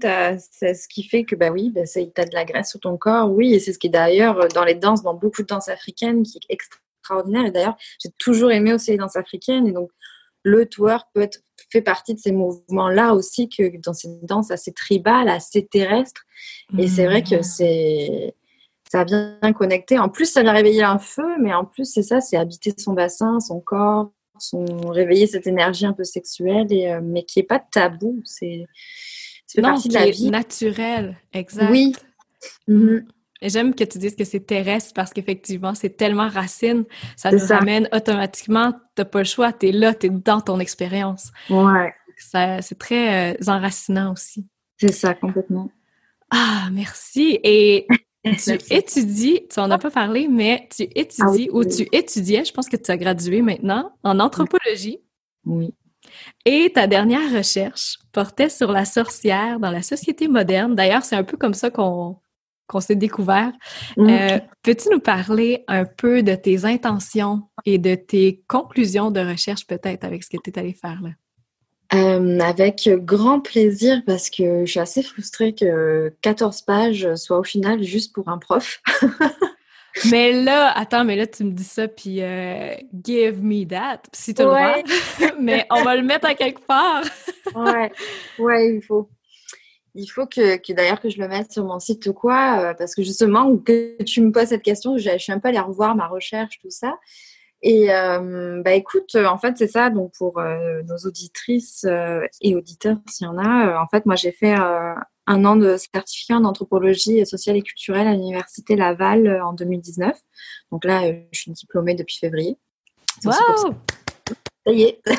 c'est ce qui fait que, bah oui, bah, t'as de la graisse sur ton corps, oui, et c'est ce qui est d'ailleurs dans les danses, dans beaucoup de danses africaines, qui est extraordinaire. Et d'ailleurs, j'ai toujours aimé aussi les danses africaines. Et donc, le twerk peut être, fait partie de ces mouvements-là aussi, que dans ces danses assez tribales, assez terrestres. Et c'est vrai que mmh. c'est ça vient connecter. En plus, ça vient réveiller un feu, mais en plus, c'est ça, c'est habiter son bassin, son corps, son, réveiller cette énergie un peu sexuelle, et, euh, mais qui n'est pas tabou. C'est partie de la vie. naturel, exact. Oui. Mmh. Et j'aime que tu dises que c'est terrestre parce qu'effectivement, c'est tellement racine, ça nous ramène automatiquement, t'as pas le choix, t'es là, t'es dans ton expérience. Ouais. C'est très euh, enracinant aussi. C'est ça, complètement. Ah, merci. Et tu étudies, tu en as pas parlé, mais tu étudies ah ou tu étudiais, je pense que tu as gradué maintenant, en anthropologie. Oui. Et ta dernière recherche portait sur la sorcière dans la société moderne. D'ailleurs, c'est un peu comme ça qu'on qu'on s'est découvert. Euh, peux-tu nous parler un peu de tes intentions et de tes conclusions de recherche peut-être avec ce que tu es allé faire là? Euh, avec grand plaisir parce que je suis assez frustrée que 14 pages soient au final juste pour un prof. [laughs] mais là, attends, mais là, tu me dis ça, puis euh, give me that, si tu le vois. [laughs] mais on va le mettre à quelque part. [laughs] ouais, ouais, il faut il faut que, d'ailleurs que je le mette sur mon site ou quoi, euh, parce que justement, que tu me poses cette question, je, suis un peu allée revoir ma recherche, tout ça. Et euh, bah écoute, en fait, c'est ça. Donc pour euh, nos auditrices et auditeurs, s'il y en a, en fait, moi j'ai fait un an de certificat en anthropologie sociale et culturelle à l'université Laval en 2019. Donc là, je suis diplômée depuis février. Wow. Ça y est. [laughs]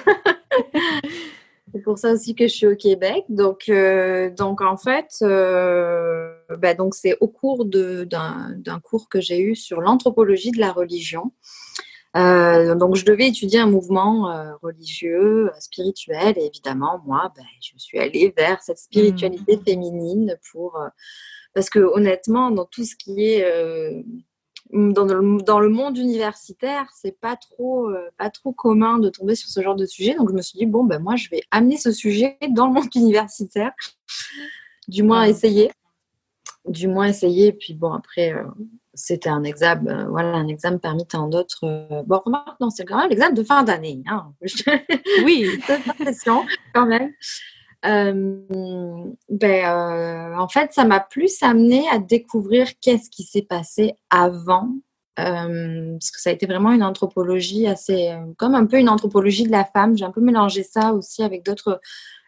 C'est pour ça aussi que je suis au Québec. Donc, euh, donc en fait, euh, bah, donc c'est au cours d'un cours que j'ai eu sur l'anthropologie de la religion. Euh, donc, je devais étudier un mouvement religieux, spirituel, et évidemment, moi, bah, je suis allée vers cette spiritualité mmh. féminine pour parce que honnêtement, dans tout ce qui est dans le, dans le, monde universitaire, c'est pas trop, euh, pas trop commun de tomber sur ce genre de sujet. Donc, je me suis dit, bon, ben, moi, je vais amener ce sujet dans le monde universitaire. Du moins, essayer. Du moins, essayer. Puis, bon, après, euh, c'était un examen, euh, voilà, un examen parmi tant d'autres. bon, remarque, non, c'est quand même l'examen de fin d'année. Hein. [laughs] oui. pression, quand même. Euh, ben, euh, en fait, ça m'a plus amené à découvrir qu'est-ce qui s'est passé avant, euh, parce que ça a été vraiment une anthropologie assez, comme un peu une anthropologie de la femme. J'ai un peu mélangé ça aussi avec d'autres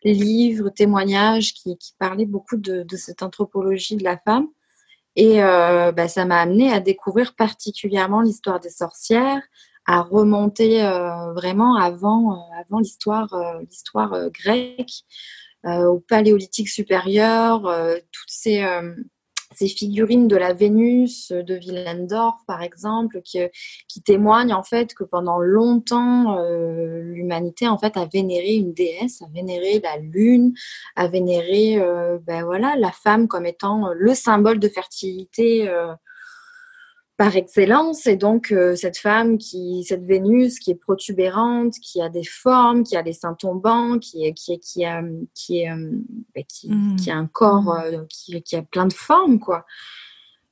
livres, témoignages qui, parlaient beaucoup de, cette anthropologie de la femme. Et ben, ça m'a amené à découvrir particulièrement l'histoire des sorcières, à remonter vraiment avant, avant l'histoire, l'histoire grecque. Euh, au paléolithique supérieur, euh, toutes ces, euh, ces, figurines de la Vénus de Willendorf, par exemple, qui, qui, témoignent en fait que pendant longtemps, l'humanité en fait a vénéré une déesse, a vénéré la lune, a vénéré ben voilà, la femme comme étant le symbole de fertilité par excellence. Et donc, euh, cette femme, qui, cette Vénus qui est protubérante, qui a des formes, qui a des seins tombants, qui, qui, qui, a, qui, est, euh, qui, mmh. qui, a un corps mmh. euh, qui, qui, a plein de formes, quoi,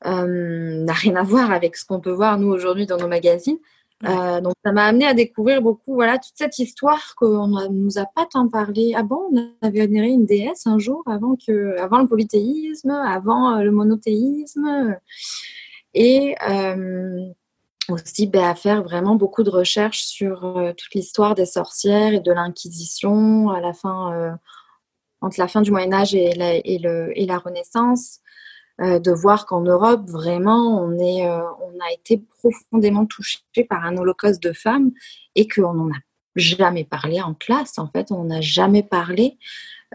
n'a rien à voir avec ce qu'on peut voir, nous, aujourd'hui, dans nos magazines. donc, ça m'a amené à découvrir beaucoup, voilà, toute cette histoire qu'on ne nous a pas tant parlé. Ah bon, on avait admiré une déesse un jour avant, que, avant le polythéisme, avant le monothéisme et euh, aussi ben, à faire vraiment beaucoup de recherches sur euh, toute l'histoire des sorcières et de l'Inquisition à la fin, euh, entre la fin du Moyen Âge et la, Renaissance, de voir qu'en Europe vraiment on est, on a été profondément touché par un holocauste de femmes et qu'on n'en a jamais parlé en classe. En fait, on n'a jamais parlé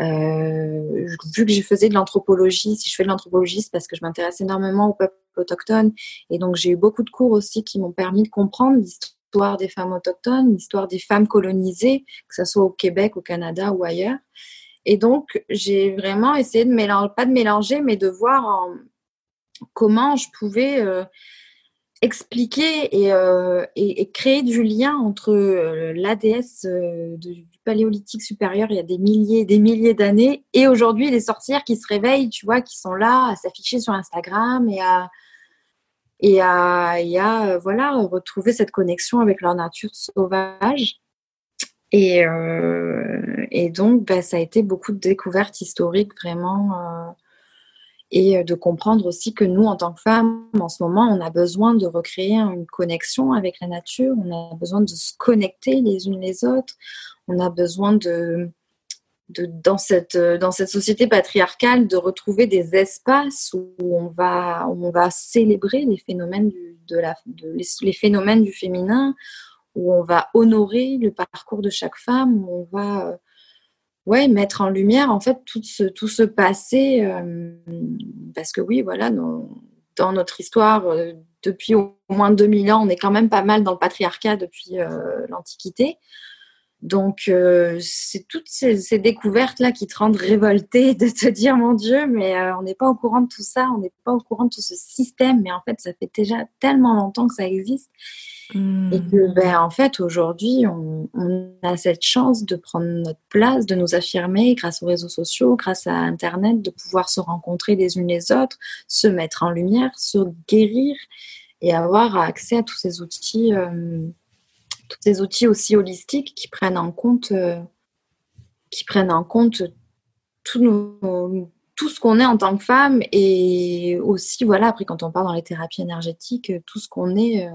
euh, vu que je faisais de l'anthropologie, si je fais de l'anthropologie, c'est parce que je m'intéresse énormément au peuple autochtone. Et donc, j'ai eu beaucoup de cours aussi qui m'ont permis de comprendre l'histoire des femmes autochtones, l'histoire des femmes colonisées, que ce soit au Québec, au Canada ou ailleurs. Et donc, j'ai vraiment essayé de mélanger, pas de mélanger, mais de voir comment je pouvais euh, expliquer euh, et, et, créer du lien entre l'ADS du paléolithique supérieur il y a des milliers des milliers d'années. Et aujourd'hui les sorcières qui se réveillent, tu vois, qui sont là à s'afficher sur Instagram et à et à, et à voilà retrouver cette connexion avec leur nature sauvage. Et, et donc, bah, ça a été beaucoup de découvertes historiques vraiment et euh, de comprendre aussi que nous, en tant que femmes, en ce moment, on a besoin de recréer une connexion avec la nature, on a besoin de se connecter les unes les autres, on a besoin de, dans, cette, dans cette société patriarcale, de retrouver des espaces où on va, on va célébrer les phénomènes du, de la, les, phénomènes du féminin, où on va honorer le parcours de chaque femme, où on va euh, ouais, mettre en lumière en fait tout ce, tout ce passé. Euh, parce que oui, voilà, dans notre histoire, euh, depuis au moins 2000 ans, on est quand même pas mal dans le patriarcat depuis l'Antiquité. Donc, c'est toutes ces, découvertes-là qui te rendent révolté de te dire, mon Dieu, mais on n'est pas au courant de tout ça, on n'est pas au courant de tout ce système, mais en fait, ça fait déjà tellement longtemps que ça existe. Et que, ben, en fait, aujourd'hui, on, a cette chance de prendre notre place, de nous affirmer grâce aux réseaux sociaux, grâce à Internet, de pouvoir se rencontrer les unes les autres, se mettre en lumière, se guérir et avoir accès à tous ces outils, euh, tous ces outils aussi holistiques qui prennent en compte, euh, qui prennent en compte tout, nos, tout ce qu'on est en tant que femme et aussi, voilà, après, quand on parle dans les thérapies énergétiques, tout ce qu'on est. Euh,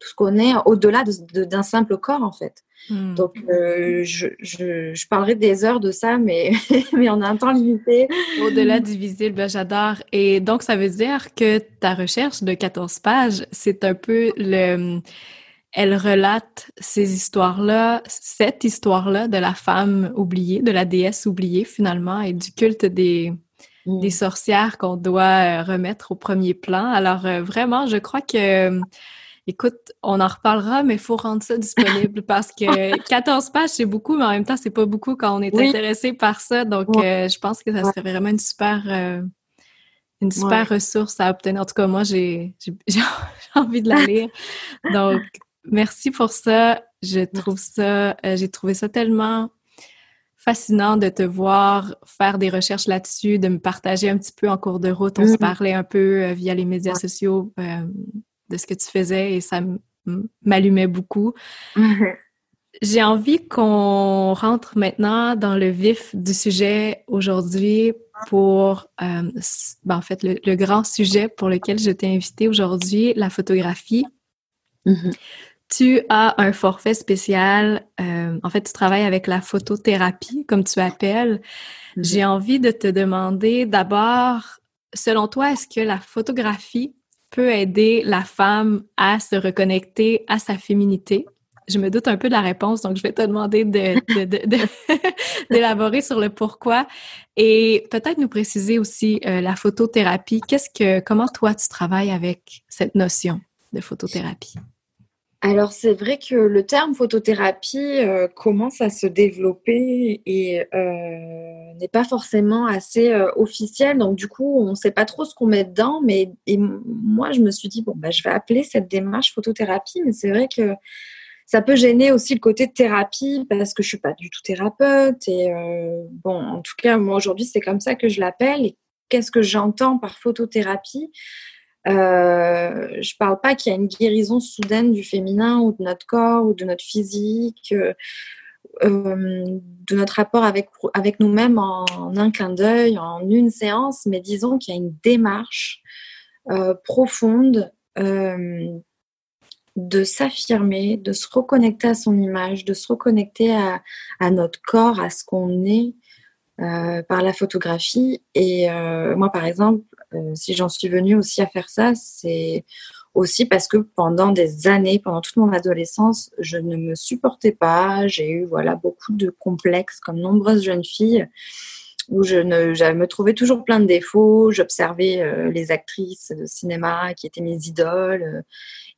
tout ce qu'on est au-delà d'un simple corps en fait. Hmm. Donc euh, je, je, parlerai des heures de ça, mais, [laughs] mais on a un temps limité. Au-delà du visible, ben, j'adore. Et donc ça veut dire que ta recherche de 14 pages, c'est un peu le... Elle relate ces histoires-là, cette histoire-là de la femme oubliée, de la déesse oubliée finalement, et du culte des, des sorcières qu'on doit euh, remettre au premier plan. Alors euh, vraiment, je crois que Écoute, on en reparlera, mais il faut rendre ça disponible [laughs] parce que 14 pages, c'est beaucoup, mais en même temps, c'est pas beaucoup quand on est intéressé par ça. Donc, euh, je pense que ça serait vraiment une super, euh, une super ressource à obtenir. En tout cas, moi, j'ai [laughs] envie de la lire. Donc, merci pour ça. Je trouve ça, euh, j'ai trouvé ça tellement fascinant de te voir faire des recherches là-dessus, de me partager un petit peu en cours de route. On se mm. parlait un peu via les médias sociaux de ce que tu faisais et ça m'allumait beaucoup. [laughs] J'ai envie qu'on rentre maintenant dans le vif du sujet aujourd'hui pour, euh, ben, en fait, le, grand sujet pour lequel je t'ai invité aujourd'hui, la photographie. Mm-hmm. Tu as un forfait spécial. Euh, en fait, tu travailles avec la photothérapie, comme tu appelles. Mm-hmm. J'ai envie de te demander d'abord, selon toi, est-ce que la photographie peut aider la femme à se reconnecter à sa féminité? Je me doute un peu de la réponse, donc je vais te demander [laughs] d'élaborer sur le pourquoi et peut-être nous préciser aussi euh, la photothérapie. Qu'est-ce que, comment toi tu travailles avec cette notion de photothérapie? Alors c'est vrai que le terme photothérapie euh, commence à se développer et euh, n'est pas forcément assez euh, officiel. Donc du coup, on ne sait pas trop ce qu'on met dedans. Mais moi, je me suis dit bon, bah, je vais appeler cette démarche photothérapie. Mais c'est vrai que ça peut gêner aussi le côté thérapie parce que je suis pas du tout thérapeute. Et bon, en tout cas, moi aujourd'hui, c'est comme ça que je l'appelle. Et qu'est-ce que j'entends par photothérapie? Euh, je parle pas qu'il y a une guérison soudaine du féminin ou de notre corps ou de notre physique, euh, euh, de notre rapport avec, nous-mêmes en, un clin d'œil, en une séance, mais disons qu'il y a une démarche profonde de s'affirmer, de se reconnecter à son image, de se reconnecter à notre corps, à ce qu'on est par la photographie. Et moi, par exemple, euh, si j'en suis venue aussi à faire ça, c'est aussi parce que pendant des années, pendant toute mon adolescence, je ne me supportais pas. J'ai eu voilà beaucoup de complexes comme nombreuses jeunes filles où je, ne, me trouvais toujours plein de défauts. J'observais euh, les actrices de cinéma qui étaient mes idoles.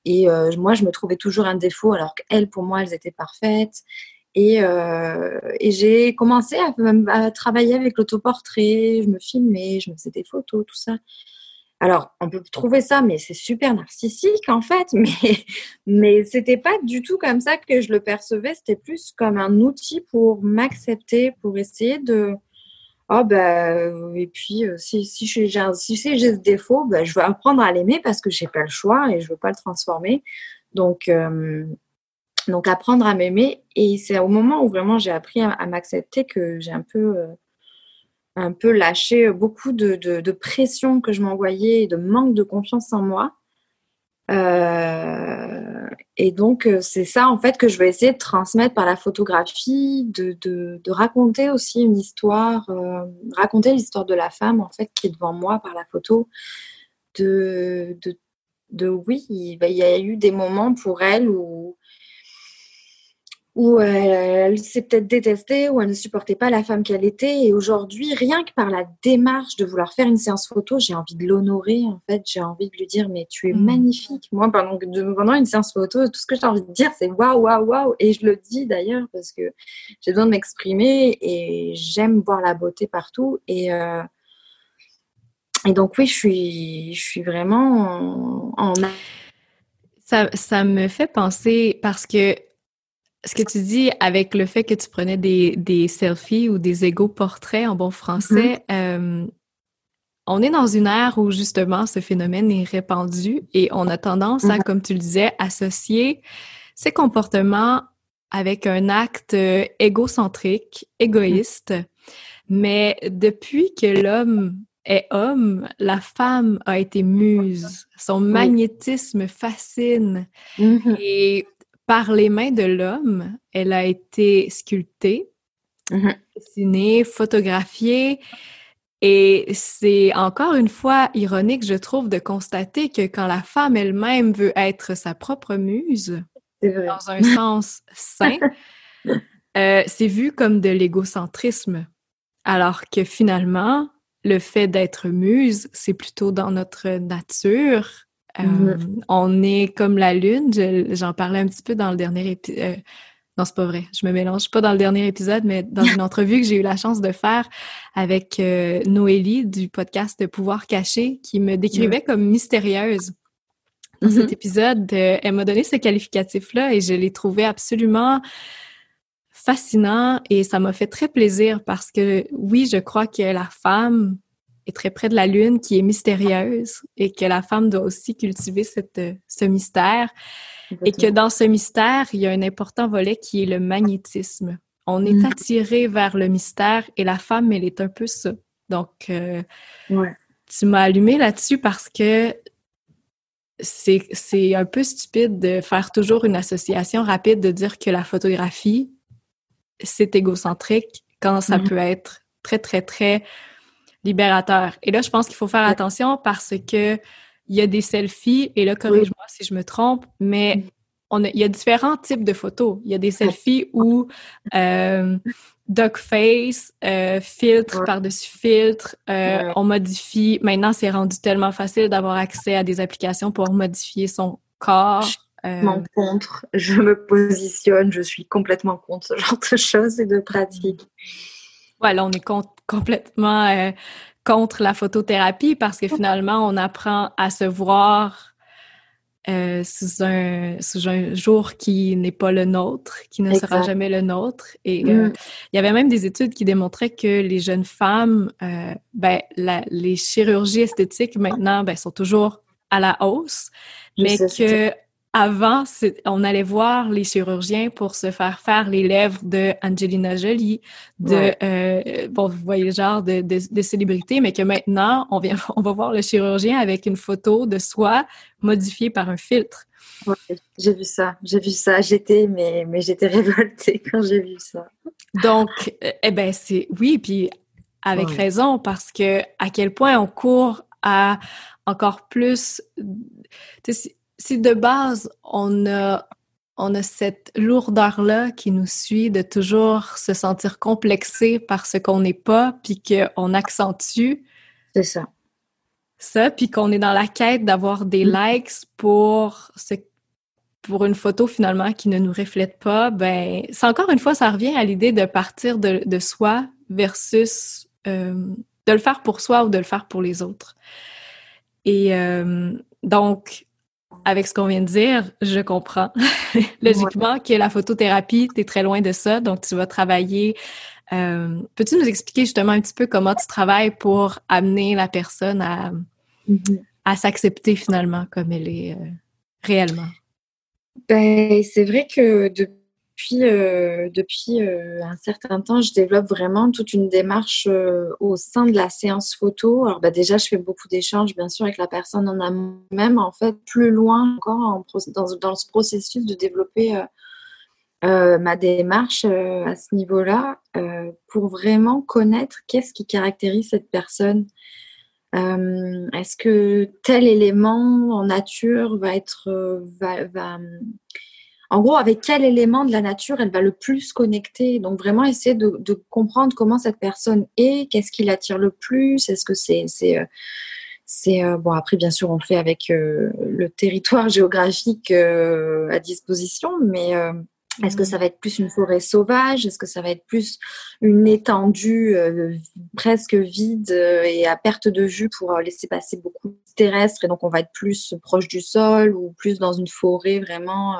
et euh, moi, je me trouvais toujours un défaut alors qu'elles, pour moi, elles étaient parfaites. Et, euh, et j'ai commencé à, travailler avec l'autoportrait, je me filmais, je me faisais des photos, tout ça. Alors, on peut trouver ça, mais c'est super narcissique en fait, [laughs] mais, mais c'était pas du tout comme ça que je le percevais, c'était plus comme un outil pour m'accepter, pour essayer de. Oh, ben, et puis, euh, si, si j'ai si ce défaut, ben, je veux apprendre à l'aimer parce que j'ai pas le choix et je veux pas le transformer. Donc, euh, donc apprendre à m'aimer. Et c'est au moment où vraiment j'ai appris à, m'accepter que j'ai un peu, euh, un peu lâché beaucoup de, de, pression que je m'envoyais et de manque de confiance en moi. Euh, et donc euh, c'est ça en fait que je vais essayer de transmettre par la photographie, de, de raconter aussi une histoire, raconter l'histoire de la femme en fait qui est devant moi par la photo. De, de, de oui, il y a eu des moments pour elle où, où elle, s'est peut-être détestée, où elle ne supportait pas la femme qu'elle était. Et aujourd'hui, rien que par la démarche de vouloir faire une séance photo, j'ai envie de l'honorer. En fait, j'ai envie de lui dire Mais tu es mmh. magnifique. Moi, pendant, pendant une séance photo, tout ce que j'ai envie de dire, c'est waouh, waouh, waouh. Et je le dis d'ailleurs parce que j'ai besoin de m'exprimer et j'aime voir la beauté partout. Et. Euh, et donc oui, je suis, je suis vraiment en... Ça, ça me fait penser parce que ce que tu dis avec le fait que tu prenais des, des selfies ou des égaux portraits en bon français, mm-hmm. euh, on est dans une ère où justement ce phénomène est répandu et on a tendance à, mm-hmm. comme tu le disais, associer ces comportements avec un acte égocentrique, égoïste. Mm-hmm. Mais depuis que l'homme est homme, la femme a été muse. Son magnétisme fascine. Et par les mains de l'homme, elle a été sculptée, mm-hmm. dessinée, photographiée. Et c'est encore une fois ironique, je trouve, de constater que quand la femme elle-même veut être sa propre muse, dans un sens sain, [laughs] euh, c'est vu comme de l'égocentrisme. Alors que finalement, le fait d'être muse, c'est plutôt dans notre nature Mm-hmm. Euh, on est comme la lune. J'en parlais un petit peu dans le dernier épisode. Euh, non, c'est pas vrai. Je me mélange pas dans le dernier épisode, mais dans une [laughs] entrevue que j'ai eu la chance de faire avec euh, Noélie du podcast Pouvoir caché, qui me décrivait comme mystérieuse. Dans cet mm-hmm. épisode, elle m'a donné ce qualificatif-là et je l'ai trouvé absolument fascinant et ça m'a fait très plaisir parce que oui, je crois que la femme très près de la Lune, qui est mystérieuse, et que la femme doit aussi cultiver cette, ce mystère. Et que dans ce mystère, il y a un important volet qui est le magnétisme. On est mm. attiré vers le mystère et la femme, elle est un peu ça. Donc, euh, tu m'as allumé là-dessus parce que c'est un peu stupide de faire toujours une association rapide de dire que la photographie, c'est égocentrique quand ça mm. peut être très, très, très libérateur. Et là, je pense qu'il faut faire attention parce que il y a des selfies, et là, corrige-moi si je me trompe, mais mm. on il y a différents types de photos. Il y a des selfies où euh, duck face, euh, filtre par-dessus filtre, euh, on modifie. Maintenant, c'est rendu tellement facile d'avoir accès à des applications pour modifier son corps Euh... contre, je me positionne, je suis complètement contre ce genre de choses et de pratiques. Voilà, on est complètement euh, contre la photothérapie parce que finalement, on apprend à se voir euh, sous, un, sous un jour qui n'est pas le nôtre, qui ne sera jamais le nôtre. Et euh, mm. il y avait même des études qui démontraient que les jeunes femmes, ben, les chirurgies esthétiques maintenant ben, sont toujours à la hausse, mais que avant, on allait voir les chirurgiens pour se faire faire les lèvres de Angelina Jolie, de euh, bon, vous voyez le genre de, de, célébrités, mais que maintenant, on vient, [laughs] on va voir le chirurgien avec une photo de soi modifiée par un filtre. j'ai vu ça, j'ai vu ça. J'étais, mais, mais j'étais révoltée [laughs] quand j'ai vu ça. Donc, euh, eh ben, c'est oui, puis avec raison, parce que à quel point on court à encore plus si de base, on a, on a cette lourdeur-là qui nous suit de toujours se sentir complexé par ce qu'on n'est pas, puis qu'on accentue. C'est ça. Ça, puis qu'on est dans la quête d'avoir des mm. likes pour ce, pour une photo finalement qui ne nous reflète pas, ben, c'est encore une fois, ça revient à l'idée de partir de, de soi versus euh, de le faire pour soi ou de le faire pour les autres. Et euh, donc, avec ce qu'on vient de dire, je comprends [laughs] logiquement que la photothérapie, tu es très loin de ça, donc tu vas travailler. Euh, peux-tu nous expliquer justement un petit peu comment tu travailles pour amener la personne à, mm-hmm. à s'accepter finalement comme elle est euh, réellement? Ben, c'est vrai que depuis depuis, euh, euh, un certain temps, je développe vraiment toute une démarche euh, au sein de la séance photo. Alors bah, déjà, je fais beaucoup d'échanges, bien sûr, avec la personne en amont, même en fait plus loin encore dans, ce processus de développer ma démarche à ce niveau-là pour vraiment connaître qu'est-ce qui caractérise cette personne. Est-ce que tel élément en nature va être va en gros, avec quel élément de la nature elle va le plus connecter? Donc vraiment essayer de, comprendre comment cette personne est, qu'est-ce qui l'attire le plus, est-ce que c'est euh, euh, bon après bien sûr on fait avec euh, le territoire [laughs] géographique à disposition, mais est-ce que ça va être plus une forêt sauvage? Est-ce que ça va être plus une étendue presque vide et à perte de vue pour laisser passer beaucoup de terrestres? Et donc on va être plus proche du sol ou plus dans une forêt vraiment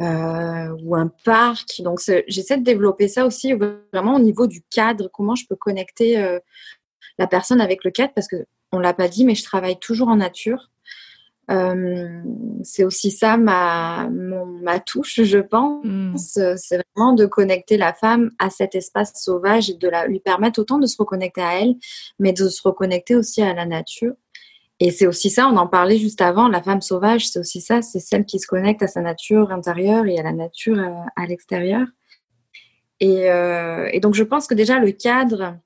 euh, ou un parc? Donc, j'essaie de développer ça aussi vraiment au niveau du cadre, comment je peux connecter euh, la personne avec le cadre, parce que on l'a pas dit, mais je travaille toujours en nature. Euh, c'est aussi ça ma, ma touche, je pense. Mm. C'est vraiment de connecter la femme à cet espace sauvage et de la, lui permettre autant de se reconnecter à elle, mais de se reconnecter aussi à la nature. Et c'est aussi ça, on en parlait juste avant, la femme sauvage, c'est aussi ça, c'est celle qui se connecte à sa nature intérieure et à la nature euh, à, l'extérieur. Et, euh, et, donc je pense que déjà le cadre,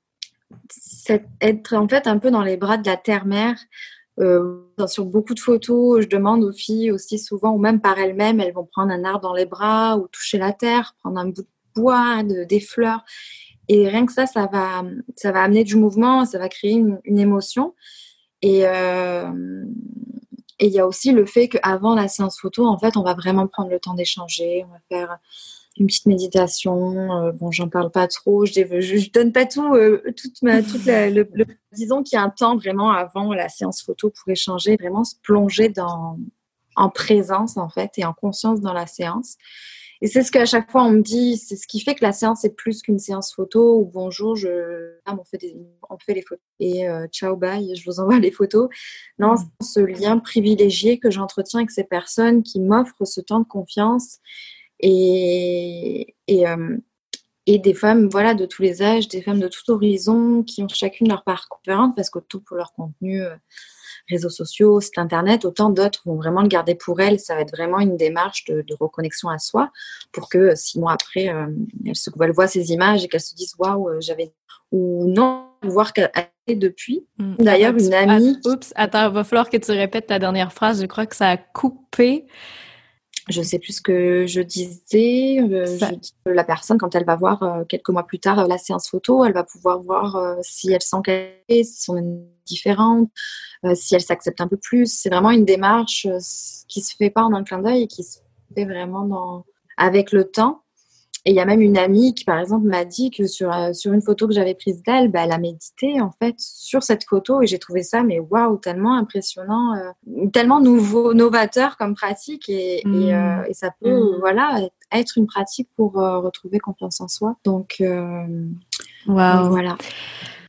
c'est être en fait un peu dans les bras de la terre-mère. Euh, sur beaucoup de photos, je demande aux filles aussi souvent, ou même par elles-mêmes, elles vont prendre un arbre dans les bras ou toucher la terre, prendre un bout de bois, de, des fleurs. Et rien que ça, ça va, ça va amener du mouvement, ça va créer une, émotion. Euh, et il y a aussi le fait qu'avant la séance photo, en fait, on va vraiment prendre le temps d'échanger, on va faire une petite méditation. Euh, bon, j'en parle pas trop, je, je, donne pas tout, euh, disons qu'il y a un temps vraiment avant la séance photo pour échanger, vraiment se plonger dans, en présence en fait et en conscience dans la séance. Et c'est ce qu'à chaque fois on me dit, c'est ce qui fait que la séance est plus qu'une séance photo ou bonjour, ah, on, fait fait les photos et euh, ciao, bye, je vous envoie [laughs] les photos. Non, ce lien privilégié que j'entretiens avec ces personnes qui m'offrent ce temps de confiance et, et, euh, et des femmes voilà, de tous les âges, des femmes de tout horizon qui ont chacune leur parcours différent parce que tout pour leur contenu. Euh, réseaux sociaux, site internet, autant d'autres vont vraiment le garder pour elles. Ça va être vraiment une démarche de, reconnexion à soi pour que euh, six mois après, euh, elles, se, voient ces images et qu'elles se disent waouh, j'avais. Ou non, voir qu'elle depuis. Mm. D'ailleurs, une amie. oups, attends, il va falloir que tu répètes ta dernière phrase. Je crois que ça a coupé. Je sais plus ce que je disais. la personne, quand elle va voir quelques mois plus tard la séance photo, elle va pouvoir voir si elle sent qu'elle est, si son différente, si elle s'accepte un peu plus. C'est vraiment une démarche qui se fait pas en un clin d'œil et qui se fait vraiment dans, avec le temps. Et il y a même une amie qui, par exemple, m'a dit que sur, euh, sur une photo que j'avais prise d'elle, bah, elle a médité, en fait, sur cette photo. Et j'ai trouvé ça, mais waouh, tellement impressionnant, euh, tellement nouveau, novateur comme pratique. Et, et, mmh. euh, et, ça peut, mmh. voilà, être une pratique pour retrouver confiance en soi. Donc, wow. voilà.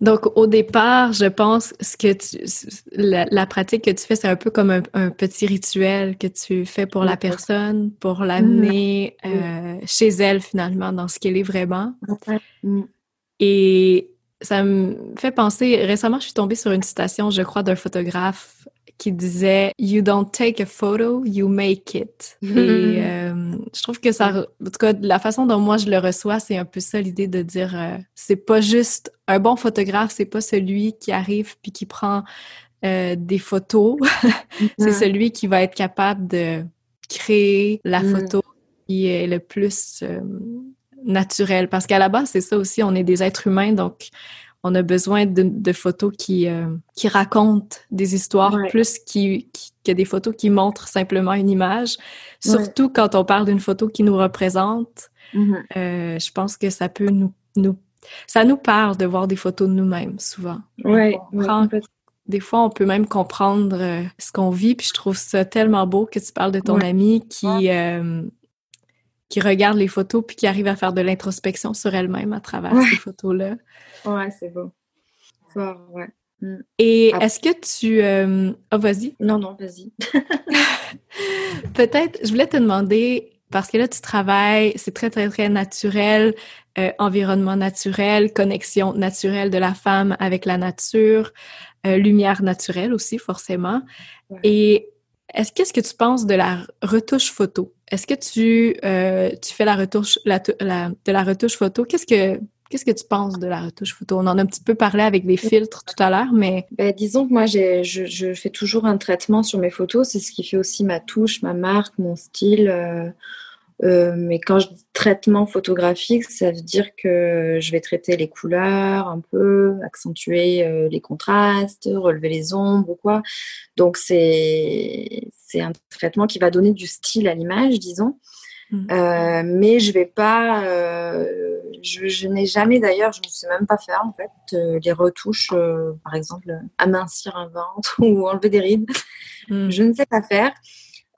Donc, au départ, je pense ce que tu, la, pratique que tu fais, c'est un peu comme un, petit rituel que tu fais pour la personne, pour mmh. l'amener euh, chez elle finalement, dans ce qu'elle est vraiment. Mmh. Et ça me fait penser, récemment, je suis tombée sur une citation, je crois, d'un photographe qui disait You don't take a photo, you make it. Et euh, je trouve que ça, en tout cas, la façon dont moi je le reçois, c'est un peu ça l'idée de dire euh, c'est pas juste un bon photographe, c'est pas celui qui arrive puis qui prend euh, des photos, [laughs] c'est celui qui va être capable de créer la mm. photo qui est le plus naturel. Parce qu'à la base, c'est ça aussi, on est des êtres humains, donc on a besoin de, photos qui, euh, qui racontent des histoires plus qui, que des photos qui montrent simplement une image. Surtout quand on parle d'une photo qui nous représente, mm-hmm. euh, je pense que ça peut nous, nous, ça nous parle de voir des photos de nous-mêmes souvent. Ouais, des fois, on peut même comprendre euh, ce qu'on vit. Puis je trouve ça tellement beau que tu parles de ton amie qui, qui regarde les photos puis qui arrive à faire de l'introspection sur elle-même à travers ces photos-là. Ouais, c'est beau. Fort, ouais. Mm. Et est-ce que tu... Euh... Oh, vas-y. Non, non, vas-y. [laughs] Peut-être, je voulais te demander, parce que là, tu travailles, c'est très, très, très naturel, euh, environnement naturel, connexion naturelle de la femme avec la nature, euh, lumière naturelle aussi, forcément. Et est-ce qu'est-ce que tu penses de la retouche photo? Est-ce que tu, euh, tu fais la retouche de la retouche photo? Qu'est-ce que tu penses de la retouche photo? On en a un petit peu parlé avec les filtres tout à l'heure, mais... Ben, disons que moi, je, je, fais toujours un traitement sur mes photos. C'est ce qui fait aussi ma touche, ma marque, mon style. Euh, euh, mais quand je dis traitement photographique, ça veut dire que je vais traiter les couleurs un peu, accentuer euh, les contrastes, relever les ombres ou quoi. Donc c'est un traitement qui va donner du style à l'image, disons. Mmh. Euh, mais je vais pas, je, n'ai jamais d'ailleurs, je ne sais même pas faire en fait les retouches, par exemple amincir un ventre [laughs] ou enlever des rides. Mmh. Je ne sais pas faire.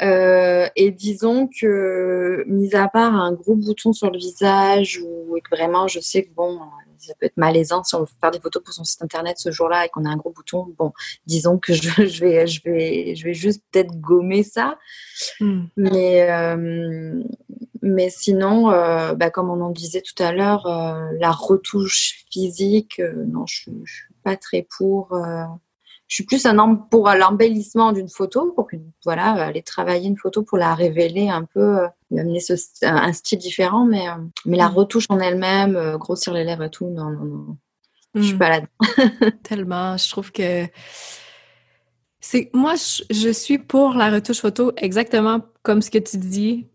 Euh, et disons que, mis à part un gros bouton sur le visage, ou que vraiment je sais que bon, ça peut être malaisant si on veut faire des photos pour son site internet ce jour-là et qu'on a un gros bouton, bon, disons que je, [laughs] je vais, je, vais, je vais juste peut-être gommer ça. Hmm. Mais, euh, mais sinon, euh, bah, comme on en disait tout à l'heure, la retouche physique, non, je ne suis pas très pour je suis plus un homme pour l'embellissement d'une photo, pour voilà, aller travailler une photo pour la révéler un peu, euh, amener ce, un style différent, mais, euh, mais la mm. retouche en elle-même, euh, grossir les lèvres et tout, non, non, non. Je suis mm. pas là-dedans. [laughs] Tellement, je trouve que c'est moi, je, suis pour la retouche photo exactement comme ce que tu dis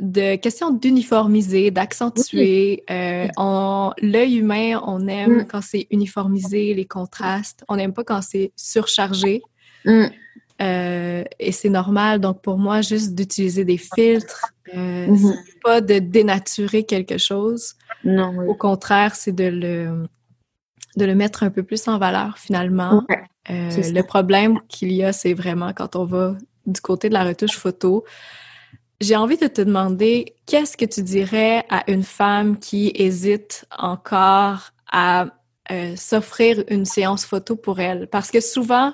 de question d'uniformiser, d'accentuer. Euh, l'œil humain, on aime mm. quand c'est uniformisé, les contrastes. On n'aime pas quand c'est surchargé. Mm. Euh, et c'est normal. Donc, pour moi, juste d'utiliser des filtres, euh, c'est pas de dénaturer quelque chose. Non, Au contraire, c'est de le, de le mettre un peu plus en valeur, finalement. le problème qu'il y a, c'est vraiment quand on va du côté de la retouche photo, j'ai envie de te demander, qu'est-ce que tu dirais à une femme qui hésite encore à euh, s'offrir une séance photo pour elle? Parce que souvent,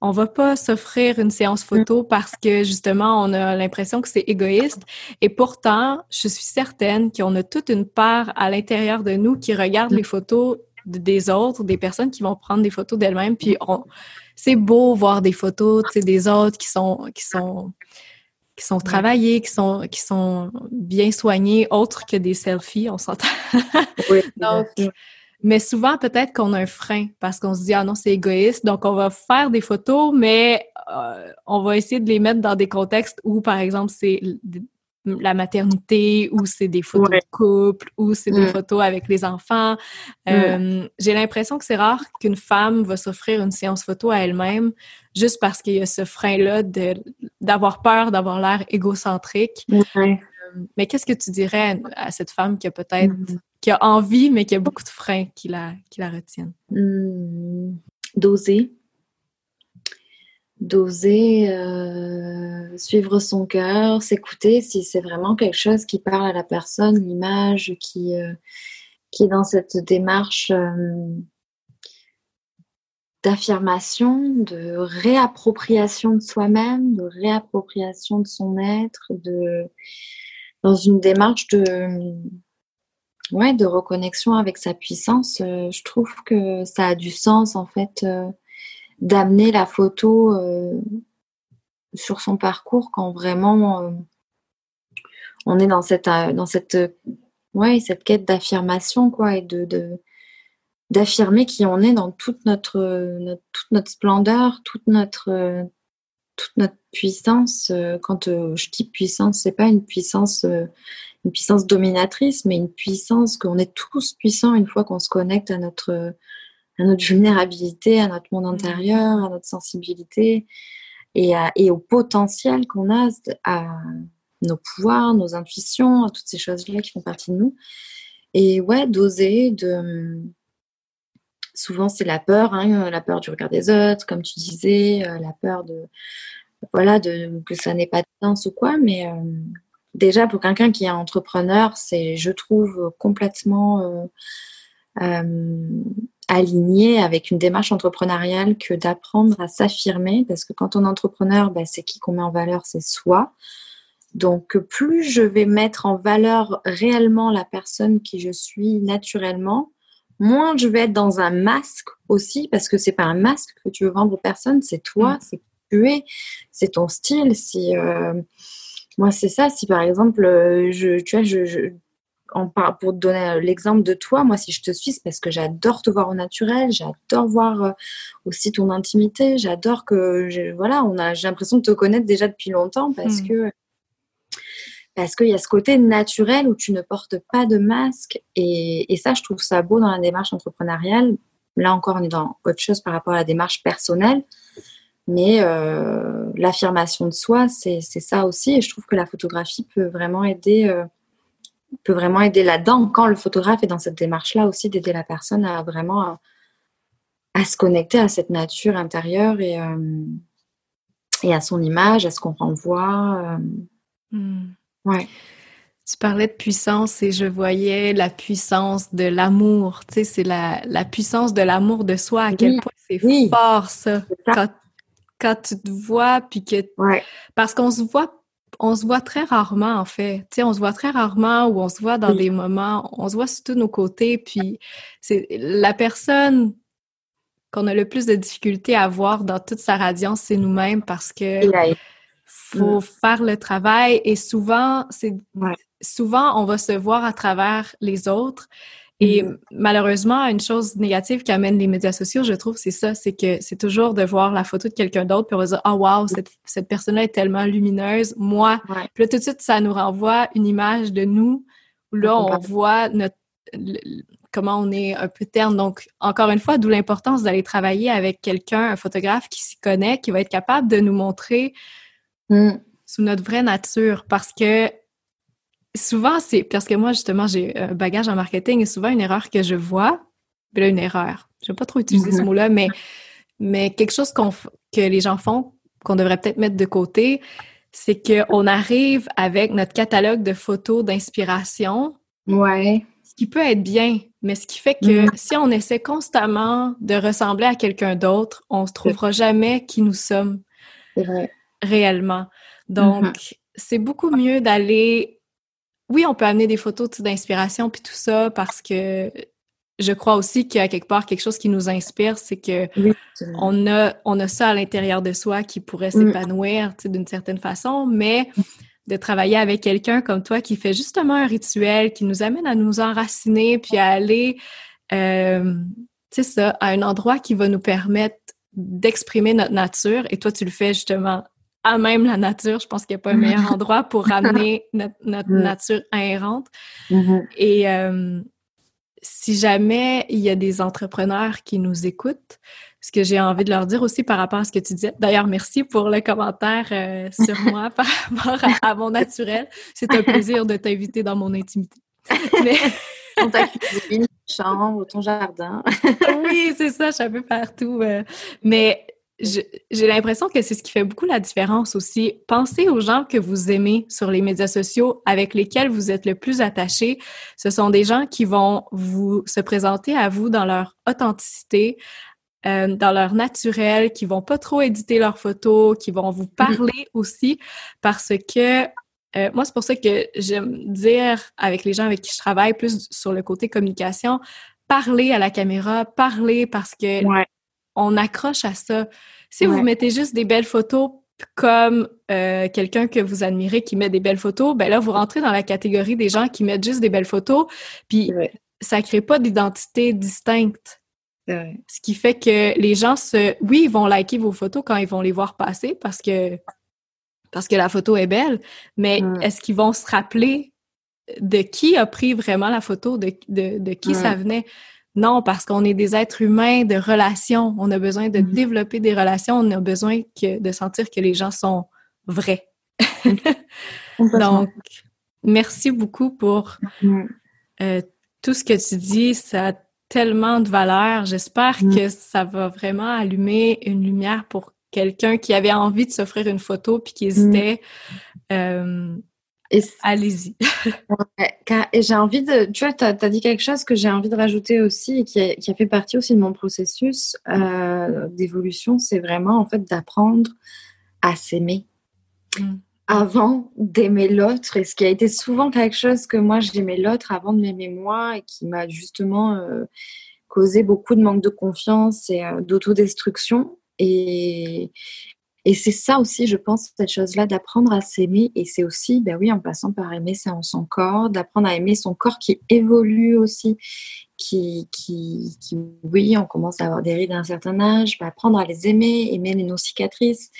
on va pas s'offrir une séance mm. photo parce que justement, on a l'impression que c'est égoïste. Et pourtant, je suis certaine qu'on a toute une part à l'intérieur de nous qui regarde mm. les photos des autres, des personnes qui vont prendre des photos d'elles-mêmes. Puis c'est beau voir des photos des autres qui sont, qui sont qui sont travaillés, qui sont, qui sont bien soignés, autres que des selfies, on s'entend. [laughs] oui, Donc, Mais souvent, peut-être qu'on a un frein parce qu'on se dit, ah non, c'est égoïste. Donc, on va faire des photos, mais euh, on va essayer de les mettre dans des contextes où, par exemple, c'est la maternité, ou c'est des photos de couple, ou c'est des mm. photos avec les enfants. Mm. Euh, j'ai l'impression que c'est rare qu'une femme va s'offrir une séance photo à elle-même juste parce qu'il y a ce frein-là d'avoir peur d'avoir l'air égocentrique. Euh, mais qu'est-ce que tu dirais à, cette femme qui a peut-être mm. qui a envie, mais qui a beaucoup de freins qui la, qui la retiennent? D'oser d'oser euh, suivre son cœur, s'écouter si c'est vraiment quelque chose qui parle à la personne, l'image qui, euh, est dans cette démarche euh, d'affirmation, de réappropriation de soi-même, de réappropriation de son être, de, dans une démarche de, ouais, de reconnexion avec sa puissance. je trouve que ça a du sens en fait d'amener la photo euh, sur son parcours quand vraiment euh, on est dans cette euh, dans cette ouais cette quête d'affirmation quoi et de, d'affirmer qui on est dans toute notre, toute notre splendeur toute notre toute notre puissance quand je dis puissance c'est pas une puissance une puissance dominatrice mais une puissance qu'on est tous puissants une fois qu'on se connecte à notre à notre vulnérabilité, à notre monde intérieur, à notre sensibilité et, et au potentiel qu'on a, à nos pouvoirs, nos intuitions, à toutes ces choses-là qui font partie de nous. Et ouais, d'oser, de. Souvent, c'est la peur, hein, la peur du regard des autres, comme tu disais, euh, la peur de. Voilà, de, que ça n'ait pas de sens ou quoi, mais. Euh, déjà, pour quelqu'un qui est entrepreneur, c'est, je trouve, complètement euh, aligné avec une démarche entrepreneuriale que d'apprendre à s'affirmer, parce que quand on est entrepreneur, ben, c'est qui qu'on met en valeur, c'est soi. Donc, plus je vais mettre en valeur réellement la personne qui je suis naturellement, moins je vais être dans un masque aussi, parce que c'est pas un masque que tu veux vendre aux personnes, c'est toi, mm. c'est qui tu es, c'est ton style. Si euh, moi, c'est ça. Si par exemple, euh, je, tu vois, je, pour te donner l'exemple de toi, moi, si je te suis, c'est parce que j'adore te voir au naturel, j'adore voir euh, aussi ton intimité, j'adore que, voilà, on a, j'ai l'impression de te connaître déjà depuis longtemps parce mm. que parce qu'il y a ce côté naturel où tu ne portes pas de masque et, et, ça, je trouve ça beau dans la démarche entrepreneuriale. Là encore, on est dans autre chose par rapport à la démarche personnelle, mais euh, l'affirmation de soi, c'est, ça aussi et je trouve que la photographie peut vraiment aider. Euh, peut vraiment aider là-dedans quand le photographe est dans cette démarche-là aussi d'aider la personne à vraiment à, se connecter à cette nature intérieure et, euh, et à son image, à ce qu'on renvoie. Euh. Hmm. Ouais. Tu parlais de puissance et je voyais la puissance de l'amour. Tu sais, c'est la, la, puissance de l'amour de soi, à quel point c'est fort ça. Quand, quand, tu te vois, puis que. Ouais. Parce qu'on se voit on se voit très rarement, en fait. Tu sais, on se voit très rarement ou on se voit dans des moments, on se voit sur tous nos côtés. Puis, c'est la personne qu'on a le plus de difficultés à voir dans toute sa radiance, c'est nous-mêmes parce que faut mm. faire le travail et souvent, c'est souvent, on va se voir à travers les autres. Et mm-hmm. malheureusement, une chose négative qui amène les médias sociaux, je trouve, c'est ça, c'est que c'est toujours de voir la photo de quelqu'un d'autre, puis on va dire, oh wow, cette, cette personne-là est tellement lumineuse, moi. Puis là, tout de suite, ça nous renvoie une image de nous, où là, on voit notre, comment on est un peu terne. Donc, encore une fois, d'où l'importance d'aller travailler avec quelqu'un, un photographe qui s'y connaît, qui va être capable de nous montrer mm. sous notre vraie nature, parce que souvent, c'est parce que moi, justement, j'ai un bagage en marketing et souvent, une erreur que je vois, ben là, une erreur, je vais pas trop utiliser ce [laughs] mot-là, mais, mais quelque chose que les gens font, qu'on devrait peut-être mettre de côté, c'est qu'on arrive avec notre catalogue de photos d'inspiration. Ouais. Ce qui peut être bien, mais ce qui fait que mm-hmm. si on essaie constamment de ressembler à quelqu'un d'autre, on se trouvera jamais qui nous sommes réellement. Donc, mm-hmm. c'est beaucoup mieux d'aller oui, on peut amener des photos d'inspiration puis tout ça parce que je crois aussi qu'il y a quelque part quelque chose qui nous inspire, c'est que on a on a ça à l'intérieur de soi qui pourrait mm. s'épanouir d'une certaine façon, mais de travailler avec quelqu'un comme toi qui fait justement un rituel qui nous amène à nous enraciner puis à aller euh, c'est ça, à un endroit qui va nous permettre d'exprimer notre nature. Et toi, tu le fais justement à même la nature. Je pense qu'il n'y a pas un meilleur [laughs] endroit pour ramener notre, mm. nature inhérente. Mm-hmm. Et euh, si jamais il y a des entrepreneurs qui nous écoutent, ce que j'ai envie de leur dire aussi par rapport à ce que tu disais. D'ailleurs, merci pour le commentaire euh, sur [laughs] moi par rapport à, mon naturel. C'est un plaisir de t'inviter dans mon intimité. [laughs] Mais... Dans ta cuisine, chambre, ton jardin. oui, c'est ça, je suis un peu partout. Euh. Mais j'ai l'impression que c'est ce qui fait beaucoup la différence aussi. Pensez aux gens que vous aimez sur les médias sociaux, avec lesquels vous êtes le plus attaché. Ce sont des gens qui vont vous se présenter à vous dans leur authenticité, euh, dans leur naturel, qui vont pas trop éditer leurs photos, qui vont vous mm-hmm. parler aussi, parce que euh, moi, c'est pour ça que j'aime dire avec les gens avec qui je travaille plus sur le côté communication, parler à la caméra, parler parce que on accroche à ça. Si vous mettez juste des belles photos comme euh, quelqu'un que vous admirez qui met des belles photos, ben là, vous rentrez dans la catégorie des gens qui mettent juste des belles photos, puis ça crée pas d'identité distincte. Ce qui fait que les gens se. Oui, ils vont liker vos photos quand ils vont les voir passer parce que parce que la photo est belle, mais mm. est-ce qu'ils vont se rappeler de qui a pris vraiment la photo, de, de, qui ça mm. venait? Non, parce qu'on est des êtres humains de relations. On a besoin de mm. développer des relations. On a besoin que, de sentir que les gens sont vrais. [laughs] Donc, merci beaucoup pour euh, tout ce que tu dis. Ça tellement de valeur. J'espère mm. que ça va vraiment allumer une lumière pour quelqu'un qui avait envie de s'offrir une photo puis qui hésitait. Mm. Euh, allez-y. [laughs] et j'ai envie de. Tu vois, tu as, dit quelque chose que j'ai envie de rajouter aussi et qui a, fait partie aussi de mon processus euh, d'évolution. C'est vraiment, en fait, d'apprendre à s'aimer. Mm avant d'aimer l'autre et ce qui a été souvent quelque chose que moi j'aimais l'autre avant de m'aimer moi et qui m'a justement euh, causé beaucoup de manque de confiance et euh, d'autodestruction et, et c'est ça aussi je pense cette chose là d'apprendre à s'aimer et c'est aussi ben oui en passant par aimer son corps d'apprendre à aimer son corps qui évolue aussi qui, qui, qui, oui, on commence à avoir des rides à un certain âge, ben apprendre à les aimer, aimer nos cicatrices,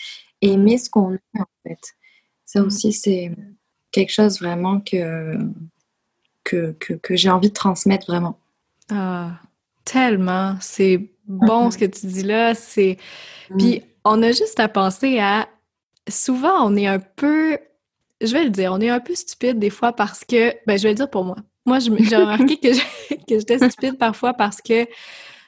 aimer ce qu'on est en fait. Ça mm. aussi, c'est quelque chose vraiment que, que, que, j'ai envie de transmettre vraiment. Ah, tellement. C'est bon ce que tu dis là. C'est... Mm. Puis on a juste à penser à... Souvent, on est un peu... Je vais le dire, on est un peu stupide des fois parce que... Ben, je vais le dire pour moi. Moi, j'ai remarqué [laughs] que j'étais stupide parfois parce que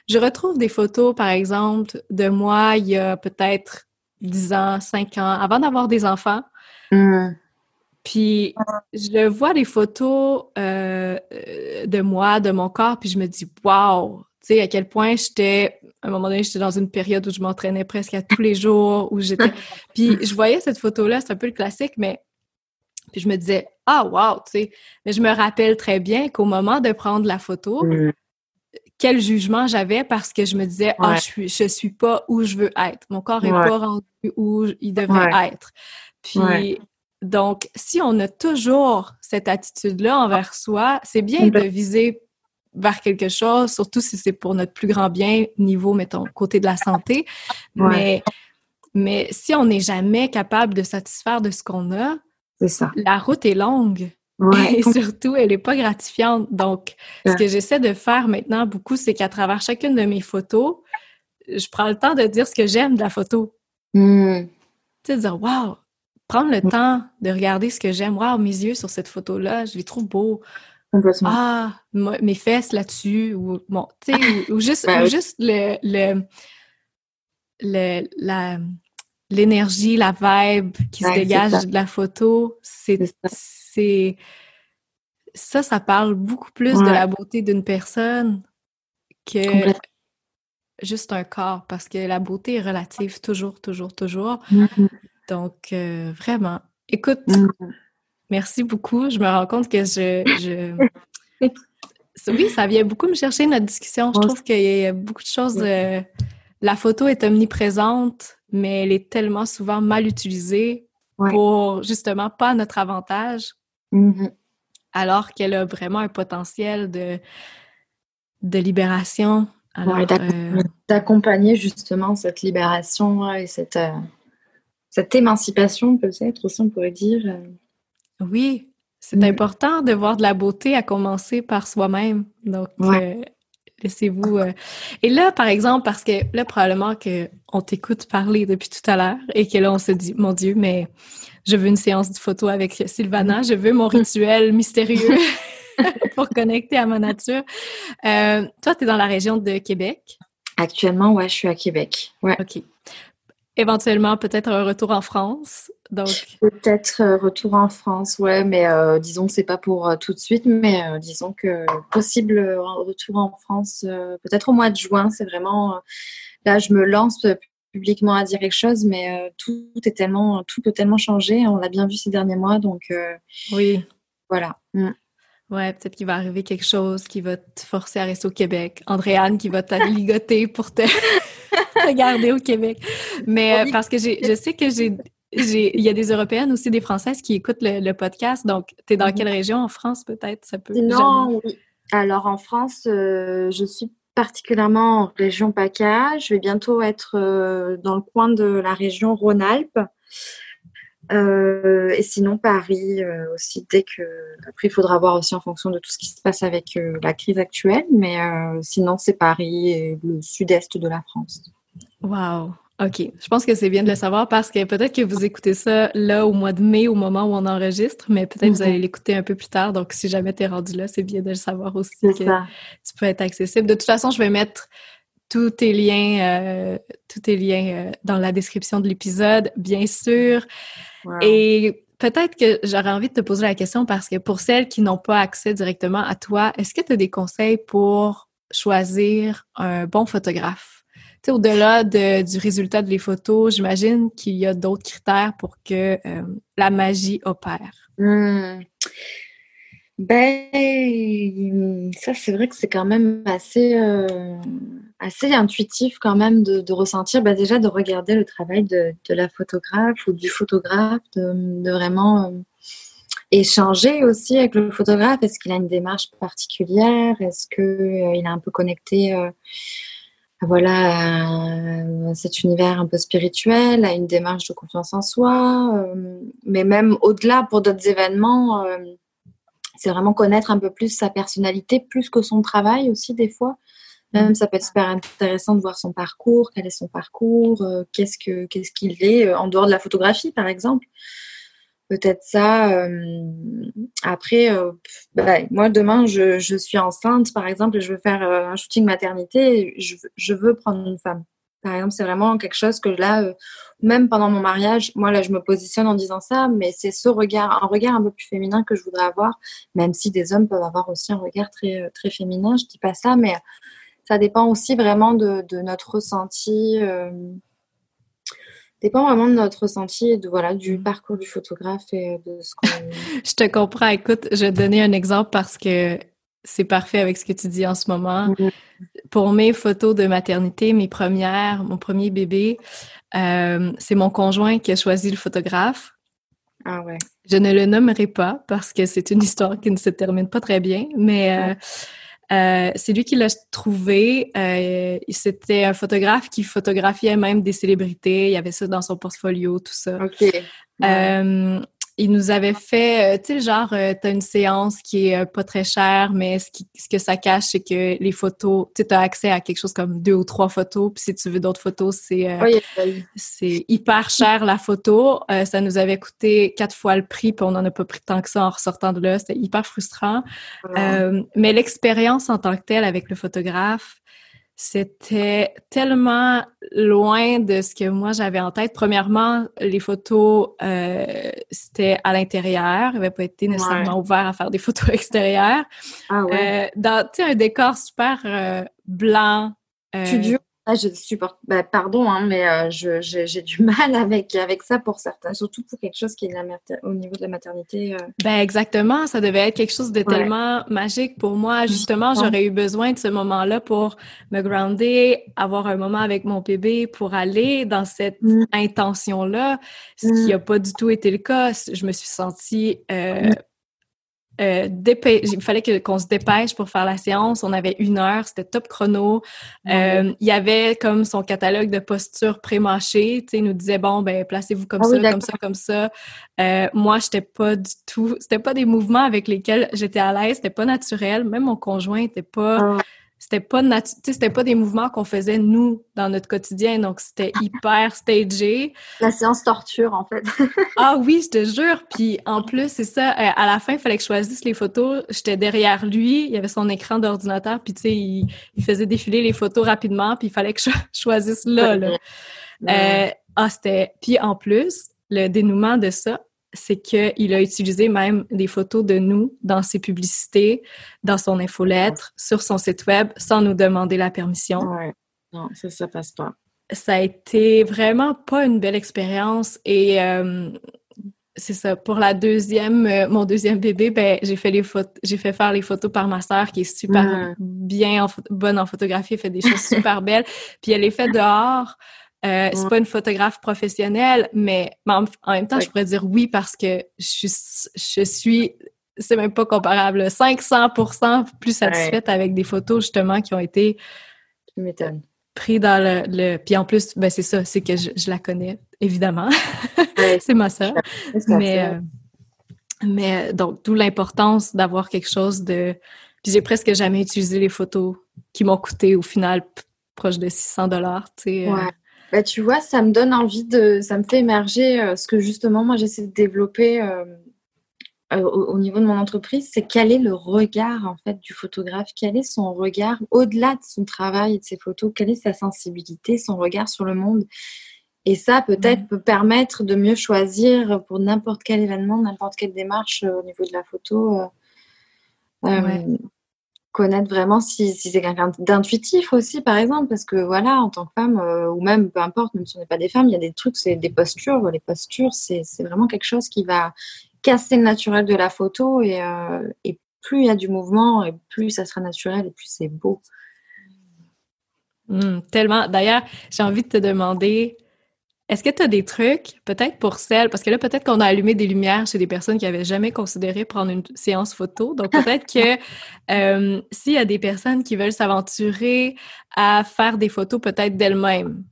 je retrouve des photos, par exemple, de moi il y a peut-être 10 ans, 5 ans, avant d'avoir des enfants. Mm. Puis je vois des photos euh, de moi, de mon corps, puis je me dis waouh, sais à quel point j'étais à un moment donné, j'étais dans une période où je m'entraînais presque à tous les jours, où j'étais [laughs] puis je voyais cette photo là, c'est un peu le classique mais puis je me disais ah wow, tu sais, mais je me rappelle très bien qu'au moment de prendre la photo, mm. quel jugement j'avais parce que je me disais ah je suis je suis pas où je veux être. Mon corps est pas rendu où il devrait être. Puis, donc, si on a toujours cette attitude-là envers soi, c'est bien de viser vers quelque chose, surtout si c'est pour notre plus grand bien, niveau, mettons, côté de la santé. Mais, mais si on n'est jamais capable de satisfaire de ce qu'on a, ça. la route est longue. [laughs] Et surtout, elle n'est pas gratifiante. Donc, ce que j'essaie de faire maintenant beaucoup, c'est qu'à travers chacune de mes photos, je prends le temps de dire ce que j'aime de la photo. Hmm. Tu sais, de dire, waouh, prendre le temps de regarder ce que j'aime. Waouh, mes yeux sur cette photo-là, je les trouve beaux. Ah, mes fesses là-dessus, ou bon, tu sais, ou, juste, ben juste le, le, la, l'énergie, la vibe qui se dégage de la photo, c'est, c'est, ça, ça parle beaucoup plus de la beauté d'une personne que juste un corps, parce que la beauté est relative toujours, toujours, toujours. Mm-hmm. Donc, euh, vraiment, écoute, mm. Merci beaucoup. Je me rends compte que je, [laughs] oui, ça vient beaucoup me chercher notre discussion. Je trouve qu'il y a beaucoup de choses. Euh, la photo est omniprésente, mais elle est tellement souvent mal utilisée pour justement pas notre avantage, mm-hmm. alors qu'elle a vraiment un potentiel de de libération. d'accompagner justement cette libération et cette, cette émancipation peut-être aussi on pourrait dire. Oui, c'est important de voir de la beauté à commencer par soi-même. Donc, laissez-vous. Et là, par exemple, parce que là, probablement qu'on t'écoute parler depuis tout à l'heure et que là, on se dit, mon Dieu, mais je veux une séance de photo avec Sylvana, je veux mon [laughs] rituel mystérieux [laughs] pour connecter à ma nature. Euh, toi, tu es dans la région de Québec? Actuellement, ouais, je suis à Québec. Ouais. OK. Éventuellement, peut-être un retour en France. Donc... Peut-être euh, retour en France, ouais, mais euh, disons que c'est pas pour tout de suite, mais disons que possible retour en France, peut-être au mois de juin. C'est vraiment là, je me lance publiquement à dire quelque chose, mais euh, tout est tellement, tout peut tellement changer. On l'a bien vu ces derniers mois, donc euh, oui, voilà. Mm. Ouais, peut-être qu'il va arriver quelque chose qui va te forcer à rester au Québec. Andréane qui va ligoter pour te, garder au Québec. Mais euh, parce que je sais que j'ai il y a des Européennes aussi, des Françaises qui écoutent le, podcast. Donc, tu es dans mm-hmm. quelle région? En France, peut-être? Ça peut. Non, oui. Alors, en France, je suis particulièrement en région PACA. Je vais bientôt être euh, dans le coin de la région Rhône-Alpes. Euh, et sinon Paris euh, aussi dès que après il faudra voir aussi en fonction de tout ce qui se passe avec la crise actuelle mais sinon c'est Paris et le sud-est de la France. Waouh OK. Je pense que c'est bien de le savoir parce que peut-être que vous écoutez ça là au mois de mai, au moment où on enregistre, mais peut-être que vous mm-hmm. allez l'écouter un peu plus tard. Donc, si jamais tu es rendu là, c'est bien de le savoir aussi que tu peux être accessible. De toute façon, je vais mettre tous tes liens, euh, tous tes liens euh, dans la description de l'épisode, bien sûr. Et peut-être que j'aurais envie de te poser la question parce que pour celles qui n'ont pas accès directement à toi, est-ce que tu as des conseils pour choisir un bon photographe? Au-delà du résultat de les photos, j'imagine qu'il y a d'autres critères pour que euh, la magie opère. Hmm. Ben, ça, c'est vrai que c'est quand même assez, euh, assez intuitif quand même de, ressentir, ben, déjà de regarder le travail de, la photographe ou du photographe, de, vraiment euh, échanger aussi avec le photographe. Est-ce qu'il a une démarche particulière? Est-ce qu'il est un peu connecté voilà euh, cet univers un peu spirituel, à une démarche de confiance en soi, euh, mais même au-delà pour d'autres événements, euh, c'est vraiment connaître un peu plus sa personnalité, plus que son travail aussi des fois. Même ça peut être super intéressant de voir son parcours, quel est son parcours, qu'est-ce que qu'est-ce qu'il est en dehors de la photographie par exemple peut-être ça. Euh, après, euh, bah, moi, demain, je, je, suis enceinte, par exemple, et je veux faire un shooting maternité, je, je, veux prendre une femme. Par exemple, c'est vraiment quelque chose que là, même pendant mon mariage, moi, là, je me positionne en disant ça, mais c'est ce regard, un regard un peu plus féminin que je voudrais avoir, même si des hommes peuvent avoir aussi un regard très, très féminin, je dis pas ça, mais ça dépend aussi vraiment de, de notre ressenti dépend vraiment de notre ressenti et de, voilà, du parcours du photographe et de ce qu'on... [laughs] je te comprends. Écoute, je vais te donner un exemple parce que c'est parfait avec ce que tu dis en ce moment. Pour mes photos de maternité, mes premières, mon premier bébé, euh, c'est mon conjoint qui a choisi le photographe. Ah ouais. Je ne le nommerai pas parce que c'est une histoire qui ne se termine pas très bien, mais... Euh, euh, c'est lui qui l'a trouvé. Euh, c'était un photographe qui photographiait même des célébrités. Il y avait ça dans son portfolio, tout ça. OK. Euh, il nous avait fait, euh, tu sais, genre, euh, tu as une séance qui est euh, pas très chère, mais ce, qui, ce que ça cache, c'est que les photos, tu as accès à quelque chose comme deux ou trois photos, puis si tu veux d'autres photos, c'est c'est hyper cher la photo. ça nous avait coûté quatre fois le prix, puis on n'en a pas pris tant que ça en ressortant de là. C'était hyper frustrant. mais l'expérience en tant que telle avec le photographe, c'était tellement loin de ce que moi j'avais en tête. Premièrement, les photos, euh, c'était à l'intérieur. Il n'avait pas été nécessairement ouvert à faire des photos [laughs] extérieures. Ah ouais. Euh, dans un décor super euh, blanc. Studio ah, je supporte. Bah, pardon, hein, mais euh, j'ai du [laughs] mal avec, avec ça pour certains, surtout pour quelque chose qui est au niveau de la maternité. Euh. Ben exactement, ça devait être quelque chose de tellement magique pour moi. Justement, j'aurais eu besoin de ce moment-là pour me grounder, avoir un moment avec mon bébé, pour aller dans cette mm. intention-là, ce qui n'a mm. pas du tout été le cas. Je me suis sentie euh, euh, il fallait que, qu'on se dépêche pour faire la séance. On avait une heure, c'était top chrono. Euh, il y avait comme son catalogue de postures pré-mâchées. Il nous disait, bon, ben, placez-vous comme ah ça, comme ça, comme ça. Euh, moi, j'étais pas du tout, c'était pas des mouvements avec lesquels j'étais à l'aise, c'était pas naturel. Même mon conjoint était pas, ah c'était pas c'était pas des mouvements qu'on faisait nous dans notre quotidien. Donc c'était [laughs] hyper stagé. La séance torture en fait. [laughs] Ah oui je te jure. Puis en plus c'est ça euh, à la fin il fallait que je choisisse les photos. J'étais derrière lui. Il y avait son écran d'ordinateur. Puis tu sais il, faisait défiler les photos rapidement. Puis il fallait que je [laughs] choisisse là, là. Euh, ah c'était puis en plus le dénouement de ça c'est qu'il a utilisé même des photos de nous dans ses publicités, dans son infolettre, sur son site web, sans nous demander la permission. Ouais. Non, ça, ça passe pas. Ça a été vraiment pas une belle expérience et euh, c'est ça. Pour la deuxième, euh, mon deuxième bébé, ben j'ai fait les photos, j'ai fait faire les photos par ma sœur qui est super bien, bonne en photographie, elle fait des choses super [laughs] belles. Puis elle les fait dehors. Euh, c'est pas une photographe professionnelle, mais, en, même temps, je pourrais dire oui parce que je, je suis, c'est même pas comparable, 500% plus satisfaite avec des photos justement qui ont été pris dans le, Puis en plus, ben c'est ça, c'est que je, la connais, évidemment. [laughs] c'est ma soeur. Mais, euh, mais donc, d'où l'importance d'avoir quelque chose de... Puis j'ai presque jamais utilisé les photos qui m'ont coûté au final proche de 600 dollars, tu sais. Euh. Bah, tu vois, ça me donne envie de, ça me fait émerger euh, ce que justement moi j'essaie de développer euh, euh, au, niveau de mon entreprise, c'est quel est le regard en fait du photographe, quel est son regard au-delà de son travail et de ses photos, quelle est sa sensibilité, son regard sur le monde? Et ça peut-être mmh. peut permettre de mieux choisir pour n'importe quel événement, n'importe quelle démarche au niveau de la photo connaître vraiment si, c'est quelqu'un d'intuitif aussi, par exemple, parce que voilà, en tant que femme, euh, ou même peu importe, même si on n'est pas des femmes, il y a des trucs, c'est des postures. Les postures, c'est vraiment quelque chose qui va casser le naturel de la photo et, euh, et plus il y a du mouvement, et plus ça sera naturel et plus c'est beau. Mmh, tellement. D'ailleurs, j'ai envie de te demander, est-ce que tu as des trucs, peut-être pour celles, parce que là, peut-être qu'on a allumé des lumières chez des personnes qui n'avaient jamais considéré prendre une séance photo. Donc, peut-être que [laughs] euh, s'il y a des personnes qui veulent s'aventurer à faire des photos peut-être d'elles-mêmes,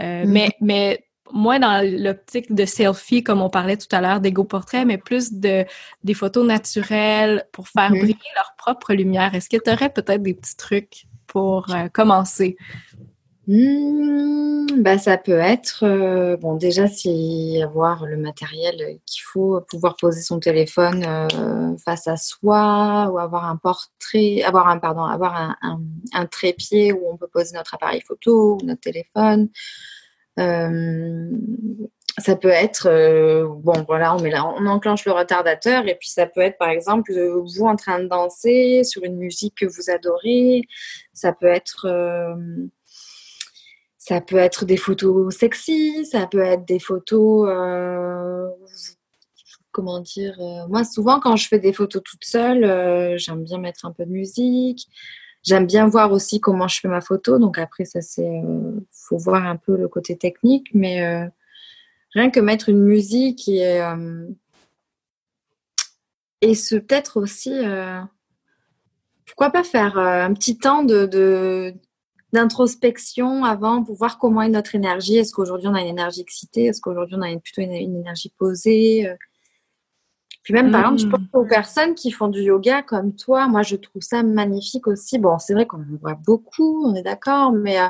euh, mais, mais moins dans l'optique de selfie, comme on parlait tout à l'heure, d'égo portrait, mais plus de des photos naturelles pour faire briller leur propre lumière. Est-ce que tu aurais peut-être des petits trucs pour euh, commencer? Mmh, bah, ça peut être, euh, bon, déjà, c'est avoir le matériel qu'il faut, pouvoir poser son téléphone euh, face à soi ou avoir un portrait, avoir un, pardon, avoir un, un, trépied où on peut poser notre appareil photo ou notre téléphone. Euh, ça peut être, bon, voilà, on, met là, on enclenche le retardateur et puis ça peut être, par exemple, vous en train de danser sur une musique que vous adorez. Ça peut être ça peut être des photos sexy, ça peut être des photos, euh, comment dire, euh, moi souvent quand je fais des photos toute seule, euh, j'aime bien mettre un peu de musique. J'aime bien voir aussi comment je fais ma photo, donc après ça c'est, faut voir un peu le côté technique, mais rien que mettre une musique et et ce peut-être aussi, pourquoi pas faire un petit temps de d'introspection avant pour voir comment est notre énergie. Est-ce qu'aujourd'hui on a une énergie excitée? Est-ce qu'aujourd'hui on a plutôt une, énergie posée? Euh? Puis même, par exemple, je pense mmh. aux personnes qui font du yoga comme toi. Moi, je trouve ça magnifique aussi. Bon, c'est vrai qu'on en voit beaucoup, on est d'accord, mais euh,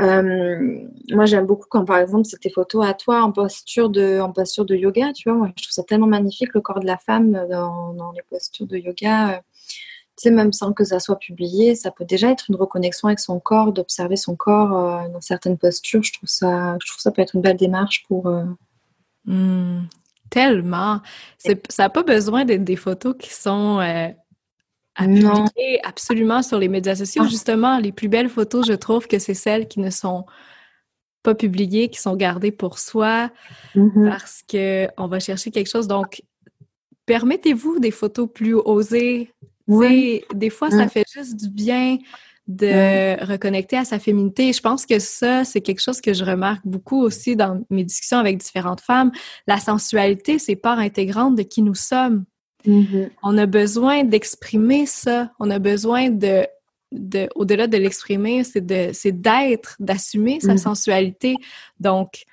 euh, moi, j'aime beaucoup quand, par exemple, c'est tes photos à toi en posture de, en posture de yoga. Tu vois, moi, je trouve ça tellement magnifique le corps de la femme dans, dans les postures de yoga sais, même sans que ça soit publié, ça peut déjà être une reconnexion avec son corps, d'observer son corps euh, dans certaines postures. Je trouve ça, je trouve ça peut être une belle démarche pour. Euh, mmh, tellement. Ça n'a pas besoin d'être des photos qui sont euh, à publier absolument sur les médias sociaux. Ah. Justement, les plus belles photos, je trouve que c'est celles qui ne sont pas publiées, qui sont gardées pour soi, mmh parce qu'on va chercher quelque chose. Donc, permettez-vous des photos plus osées, oui. Des fois, ça fait juste du bien de reconnecter à sa féminité. Je pense que ça, c'est quelque chose que je remarque beaucoup aussi dans mes discussions avec différentes femmes. La sensualité, c'est part intégrante de qui nous sommes. Mm-hmm. On a besoin d'exprimer ça. On a besoin de, de au-delà de l'exprimer, c'est de, c'est d'être, d'assumer sa mm-hmm. sensualité. Donc,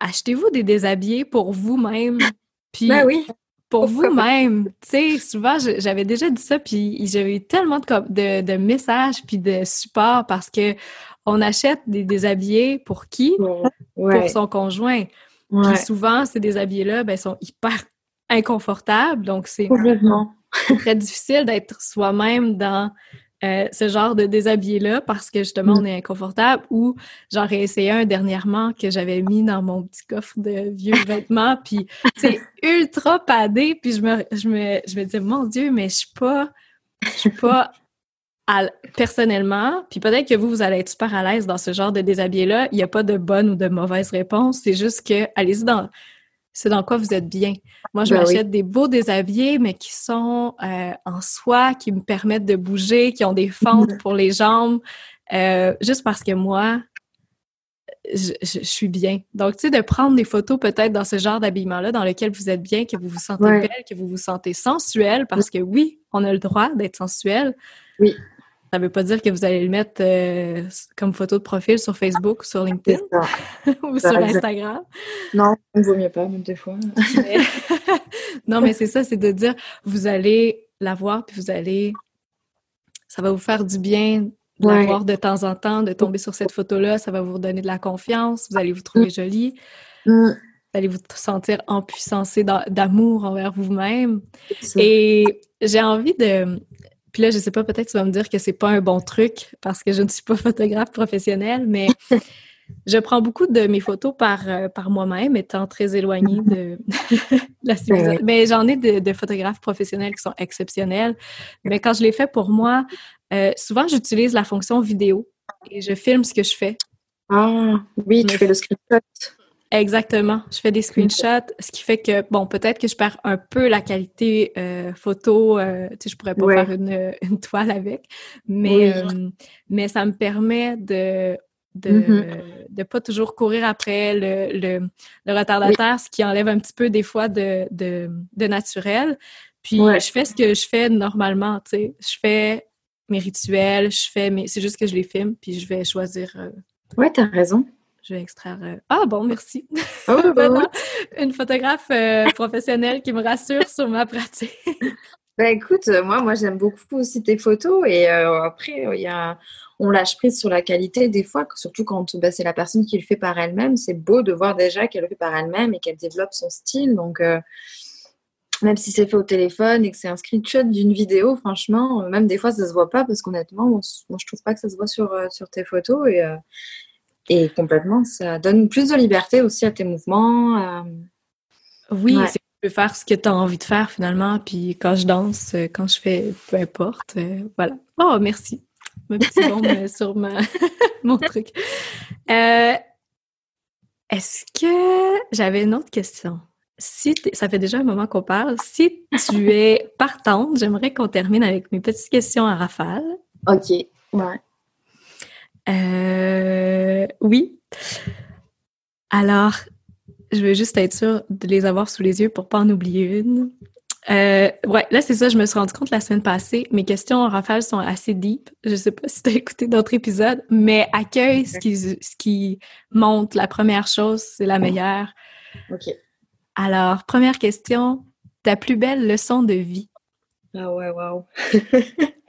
achetez-vous des déshabillés pour vous-même. [laughs] Puis, ben oui. Pour vous-même. Tu sais, souvent, j'avais déjà dit ça, puis j'avais eu tellement de, de, messages puis de support parce que on achète des déshabillés pour qui? Pour son conjoint. Puis souvent, ces déshabillés-là, ben, sont hyper inconfortables. Donc, c'est très difficile d'être soi-même dans euh, ce genre de déshabillé-là parce que justement, mm. on est inconfortable. Ou j'en ai essayé un dernièrement que j'avais mis dans mon petit coffre de vieux vêtements, [laughs] puis c'est ultra padé. Puis je me, je me, je me disais, mon Dieu, mais je suis pas, je suis pas personnellement, puis peut-être que vous, vous allez être super à l'aise dans ce genre de déshabillé-là. Il n'y a pas de bonne ou de mauvaise réponse. C'est juste que allez-y dans c'est dans quoi vous êtes bien. Moi, je ben m'achète des beaux déshabillés, mais qui sont euh, en soie, qui me permettent de bouger, qui ont des fentes mhm. pour les jambes, euh, juste parce que moi, je, suis bien. Donc, tu sais, de prendre des photos peut-être dans ce genre d'habillement-là, dans lequel vous êtes bien, que vous vous sentez belle, que vous vous sentez sensuelle, parce que oui, on a le droit d'être sensuel. Oui. Ça ne veut pas dire que vous allez le mettre euh, comme photo de profil sur Facebook, sur LinkedIn [laughs] ou sur Instagram. Non, il vaut mieux pas, même des fois. [laughs] non, mais c'est ça, c'est de dire, vous allez la voir, puis vous allez... Ça va vous faire du bien de la voir de temps en temps, de tomber sur cette photo-là, ça va vous donner de la confiance, vous allez vous trouver jolie. Mm. Vous allez vous sentir empuissancé d'amour envers vous-même. Et j'ai envie de, puis là, je sais pas, peut-être tu vas me dire que c'est pas un bon truc parce que je ne suis pas [laughs] photographe professionnelle, mais [laughs] je prends beaucoup de mes photos par, euh, par moi-même, étant très éloignée de [laughs] la civilisation. Mais j'en ai de, photographes professionnels qui sont exceptionnels. Mais quand je les fais pour moi, euh, souvent j'utilise la fonction vidéo et je filme ce que je fais. Ah, oui, tu fais le screenshot. Exactement. Je fais des screenshots, ce qui fait que, bon, peut-être que je perds un peu la qualité euh, photo. Euh, tu sais, je pourrais pas faire une, toile avec, mais, euh, mais ça me permet de de mm-hmm. pas toujours courir après le, le, le retardataire, ce qui enlève un petit peu des fois de, de, de naturel. Puis je fais ce que je fais normalement, tu sais. Je fais mes rituels, je fais mes... C'est juste que je les filme, puis je vais choisir... Ouais, t'as raison. Je vais extraire. Euh, ah bon, merci. Oh, [laughs] bah une photographe euh, professionnelle qui me rassure sur ma pratique. [laughs] ben écoute, euh, moi, moi j'aime beaucoup aussi tes photos et après, il y a, on lâche prise sur la qualité des fois, surtout quand bah, c'est la personne qui le fait par elle-même. C'est beau de voir déjà qu'elle le fait par elle-même et qu'elle développe son style. Donc, même si c'est fait au téléphone et que c'est un screenshot d'une vidéo, franchement, même des fois, ça se voit pas parce qu'honnêtement, moi, je trouve pas que ça se voit sur, sur tes photos et, et complètement, ça donne plus de liberté aussi à tes mouvements. Euh, oui, tu peux faire ce que tu as envie de faire finalement. Puis quand je danse, euh, quand je fais peu importe, euh, voilà. Oh, merci. Ma petite [laughs] bombe sur ma... [laughs] mon truc. Est-ce que j'avais une autre question? Si ça fait déjà un moment qu'on parle, si tu es partante, j'aimerais qu'on termine avec mes petites questions à rafale. OK, ouais. Euh, oui. Alors, je veux juste être sûre de les avoir sous les yeux pour pas en oublier une. Euh, ouais, là, c'est ça, je me suis rendu compte la semaine passée. Mes questions en rafale sont assez deep. Je sais pas si tu as [laughs] écouté d'autres épisodes, mais accueille ce qui, ce qui monte. La première chose, c'est la meilleure. OK. Alors, première question, ta plus belle leçon de vie? Ah ouais, wow.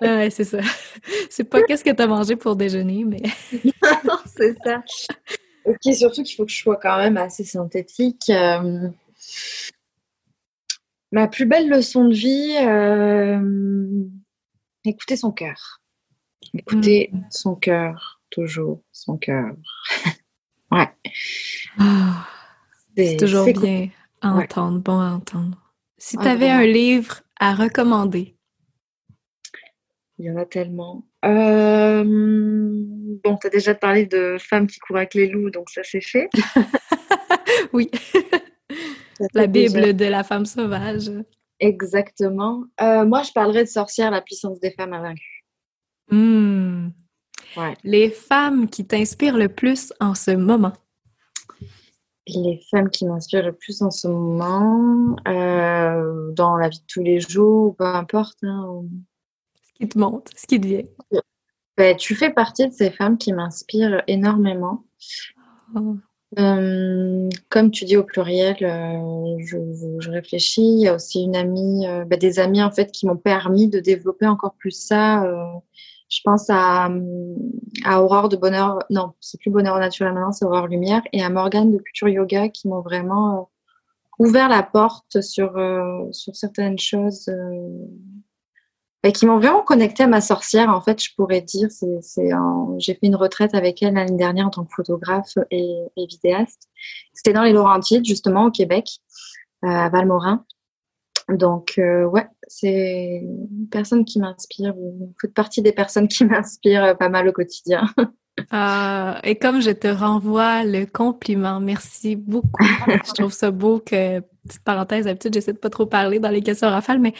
ouais, c'est ça. [laughs] C'est pas qu'est-ce que tu as mangé pour déjeuner, mais. [laughs] non, c'est ça. Ok, surtout qu'il faut que je sois quand même assez synthétique. Euh, ma plus belle leçon de vie, euh, écouter son cœur. Écouter mm. son cœur, toujours son cœur. [laughs] ouais. Ah, c'est toujours bien à entendre, bon à entendre. Si tu avais un livre à recommander? Il y en a tellement. Euh, bon, tu as déjà parlé de femmes qui courent avec les loups, donc ça c'est fait. [laughs] oui. la Bible de la femme sauvage. Exactement. Euh, moi, je parlerai de sorcière, la puissance des femmes invaincues. Hmm. Les femmes qui t'inspirent le plus en ce moment? Les femmes qui m'inspirent le plus en ce moment, dans la vie de tous les jours, peu importe. Hein, ce qui te monte, ce qui te vient. Ben, tu fais partie de ces femmes qui m'inspirent énormément. Oh. Euh, comme tu dis au pluriel, euh, je, réfléchis. Il y a aussi une amie, euh, ben, des amis en fait qui m'ont permis de développer encore plus ça. Je pense à, Aurore de Bonheur, non, c'est plus Bonheur naturel maintenant, c'est Aurore Lumière, et à Morgane de Culture Yoga qui m'ont vraiment ouvert la porte sur, sur certaines choses et qui m'ont vraiment connecté à ma sorcière. En fait, je pourrais dire, c'est, j'ai fait une retraite avec elle l'année dernière en tant que photographe et, vidéaste. C'était dans les Laurentides, justement, au Québec, euh, à Valmorin. Donc, euh, ouais, c'est une personne qui m'inspire. Vous faites partie des personnes qui [laughs] m'inspirent pas mal au quotidien. [laughs] Ah, et comme je te renvoie le compliment, merci beaucoup. je trouve ça beau que, petite parenthèse, d'habitude, j'essaie de pas trop parler dans les questions rafales, mais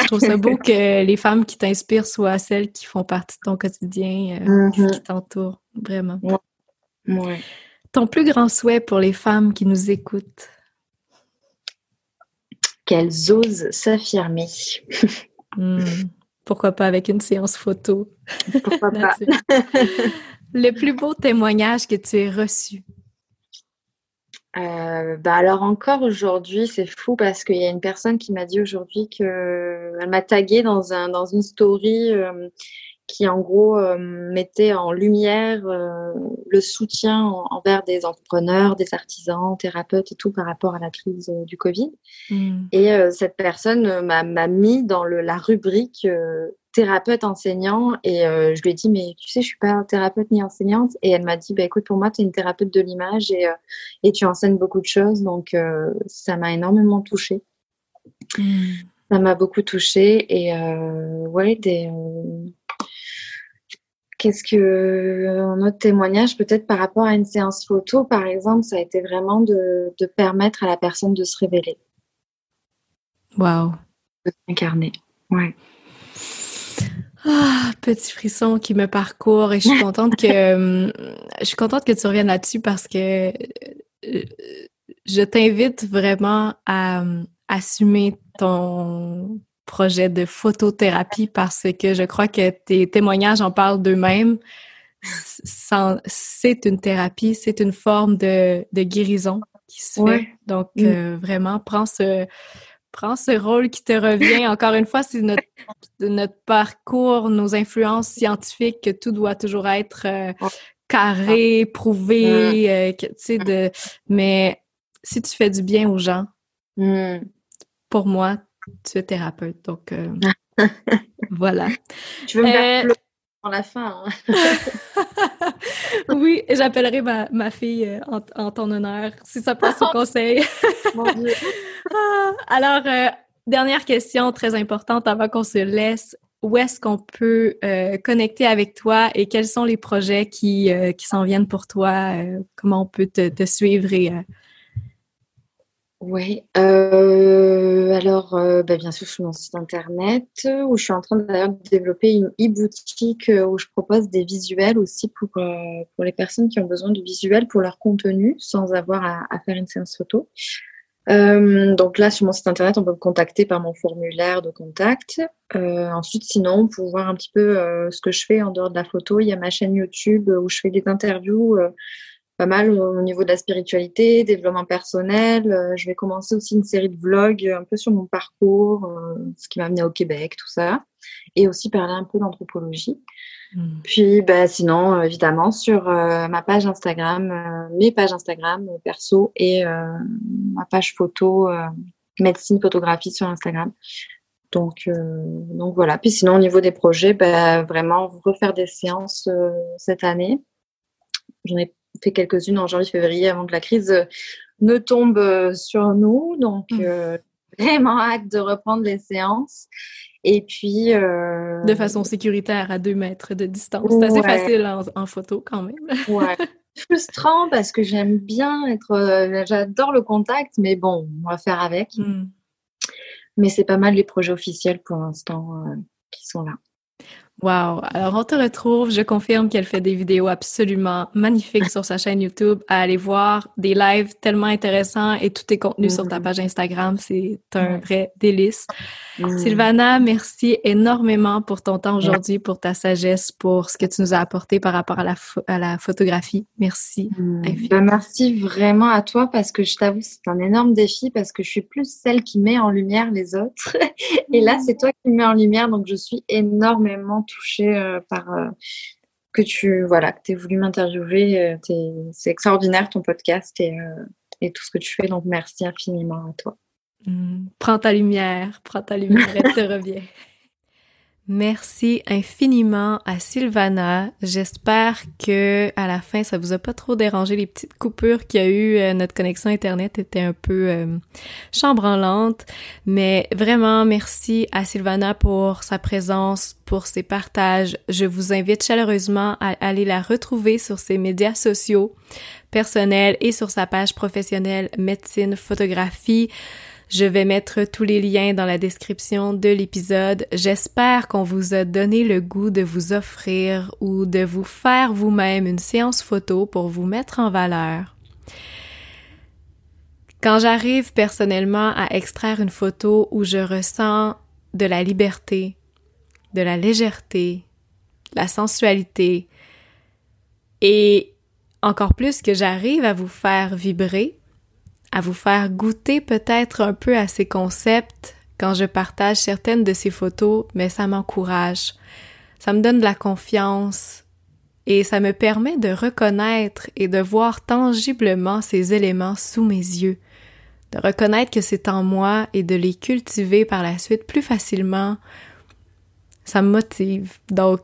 je trouve ça beau [laughs] que les femmes qui t'inspirent soient celles qui font partie de ton quotidien, euh, qui mm-hmm. t'entourent, vraiment. Ouais. Ton plus grand souhait pour les femmes qui nous écoutent? Qu'elles osent s'affirmer. Hmm. Pourquoi pas avec une séance photo? Pourquoi [laughs] pas? Le plus beau témoignage que tu aies reçu? Euh, bah alors encore aujourd'hui, c'est fou parce qu'il y a une personne qui m'a dit aujourd'hui qu'elle m'a tagué dans, un, dans une story euh, qui en gros euh, mettait en lumière le soutien envers des entrepreneurs, des artisans, thérapeutes et tout par rapport à la crise du Covid. Hmm. Et cette personne m'a mis dans le, la rubrique thérapeute enseignant et euh, je lui ai dit mais tu sais je suis pas thérapeute ni enseignante et elle m'a dit bah écoute pour moi tu es une thérapeute de l'image et, euh, et tu enseignes beaucoup de choses donc euh, ça m'a énormément touchée hmm. ça m'a beaucoup touchée et ouais des qu'est-ce que un autre témoignage peut-être par rapport à une séance photo par exemple ça a été vraiment de, de permettre à la personne de se révéler. Waouh. De s'incarner ouais. Ah, petit frisson qui me parcourt et je suis contente que [laughs] euh, je suis contente que tu reviennes là-dessus parce que euh, je t'invite vraiment à assumer ton projet de photothérapie parce que je crois que tes témoignages en parlent d'eux-mêmes. C'est une thérapie, c'est une forme de, guérison qui se fait. Donc, mm. euh, vraiment, prends ce, prends ce rôle qui te revient. Encore une fois, c'est notre, notre parcours, nos influences scientifiques, que tout doit toujours être euh, carré, prouvé, euh, tu sais, de... mais si tu fais du bien aux gens, hmm. pour moi, tu es thérapeute. Donc, euh, [laughs] voilà. Tu veux me la fin. Hein. [laughs] oui, j'appellerai ma, ma fille euh, en, ton honneur, si ça passe au [laughs] conseil. Ah, alors, euh, dernière question très importante avant qu'on se laisse. Où est-ce qu'on peut euh, connecter avec toi et quels sont les projets qui, qui s'en viennent pour toi? comment on peut te, te suivre et oui, euh, alors euh, bah, bien sûr sur mon site internet où je suis en train d'ailleurs de développer une e-boutique euh, où je propose des visuels aussi pour, pour les personnes qui ont besoin de visuels pour leur contenu sans avoir à, faire une séance photo. donc là sur mon site internet on peut me contacter par mon formulaire de contact. ensuite sinon pour voir un petit peu ce que je fais en dehors de la photo, il y a ma chaîne YouTube où je fais des interviews pas mal au niveau de la spiritualité, développement personnel. Euh, je vais commencer aussi une série de vlogs un peu sur mon parcours, euh, ce qui m'a amené au Québec, tout ça. Et aussi parler un peu d'anthropologie. Hmm. Puis, bah, sinon, évidemment, sur euh, ma page Instagram, mes pages Instagram perso et ma page photo, médecine, photographie sur Instagram. Donc, donc voilà. Puis sinon, au niveau des projets, bah, vraiment refaire des séances cette année. J'en ai fait quelques-unes en janvier-février avant que la crise euh, ne tombe euh, sur nous. Donc, mmh. euh, [laughs] vraiment hâte de reprendre les séances. Et puis. De façon sécuritaire, à deux mètres de distance. C'est assez facile en, photo quand même. [laughs] ouais. Frustrant parce que j'aime bien être. J'adore le contact, mais bon, on va faire avec. Mmh. Mais c'est pas mal les projets officiels pour l'instant qui sont là. Wow! Alors, on te retrouve. Je confirme qu'elle fait des vidéos absolument magnifiques sur sa chaîne YouTube. À aller voir des lives tellement intéressants et tous tes contenus sur ta mm. page Instagram. C'est un vrai délice. Mm. Sylvana, merci énormément pour ton temps aujourd'hui, pour ta sagesse, pour ce que tu nous as apporté par rapport à la, à la photographie. Merci. Mm. Ben, merci vraiment à toi parce que je t'avoue, c'est un énorme défi parce que je suis plus celle qui met en lumière les autres. [laughs] et là, c'est toi qui me mets en lumière. Donc, je suis énormément touchée euh, par euh, que tu voilà, que aies voulu m'interviewer. Euh, c'est extraordinaire ton podcast et, et, tout ce que tu fais. Donc, merci infiniment à toi. Hmm. Prends ta lumière, prends ta lumière, elle te [laughs] revient. Merci infiniment à Sylvana. J'espère que à la fin ça vous a pas trop dérangé les petites coupures qu'il y a eu. Euh, notre connexion internet était un peu euh, chambranlante, mais vraiment merci à Sylvana pour sa présence, pour ses partages. Je vous invite chaleureusement à aller la retrouver sur ses médias sociaux personnels et sur sa page professionnelle médecine photographie. Je vais mettre tous les liens dans la description de l'épisode. J'espère qu'on vous a donné le goût de vous offrir ou de vous faire vous-même une séance photo pour vous mettre en valeur. Quand j'arrive personnellement à extraire une photo où je ressens de la liberté, de la légèreté, la sensualité, et encore plus que j'arrive à vous faire vibrer, à vous faire goûter peut-être un peu à ces concepts quand je partage certaines de ces photos, mais ça m'encourage. Ça me donne de la confiance et ça me permet de reconnaître et de voir tangiblement ces éléments sous mes yeux, de reconnaître que c'est en moi et de les cultiver par la suite plus facilement. Ça me motive. Donc,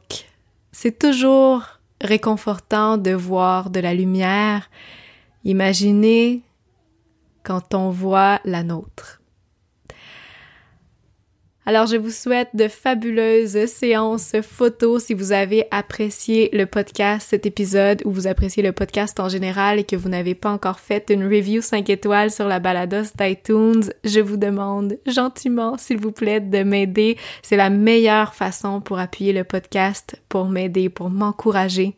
c'est toujours réconfortant de voir de la lumière. Imaginez quand on voit la nôtre. Alors, je vous souhaite de fabuleuses séances photos si vous avez apprécié le podcast, cet épisode, ou vous appréciez le podcast en général et que vous n'avez pas encore fait une review 5 étoiles sur la balados d'iTunes. Je vous demande gentiment, s'il vous plaît, de m'aider. C'est la meilleure façon pour appuyer le podcast, pour m'aider, pour m'encourager.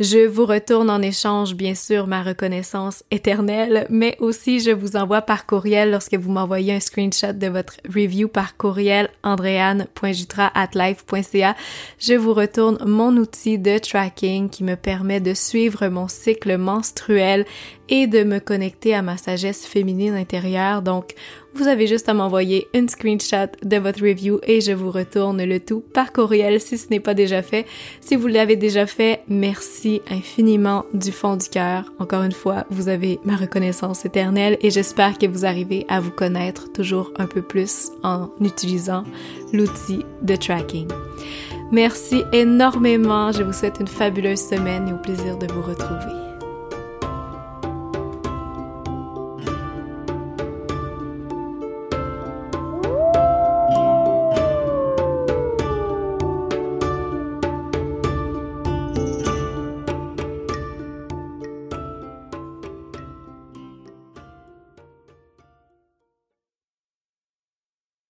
Je vous retourne en échange, bien sûr, ma reconnaissance éternelle, mais aussi je vous envoie par courriel lorsque vous m'envoyez un screenshot de votre review par courriel andreanne.jutra.life.ca. Je vous retourne mon outil de tracking qui me permet de suivre mon cycle menstruel et de me connecter à ma sagesse féminine intérieure. Donc, vous avez juste à m'envoyer une screenshot de votre review et je vous retourne le tout par courriel si ce n'est pas déjà fait. Si vous l'avez déjà fait, merci infiniment du fond du cœur. Encore une fois, vous avez ma reconnaissance éternelle et j'espère que vous arrivez à vous connaître toujours un peu plus en utilisant l'outil de tracking. Merci énormément. Je vous souhaite une fabuleuse semaine et au plaisir de vous retrouver.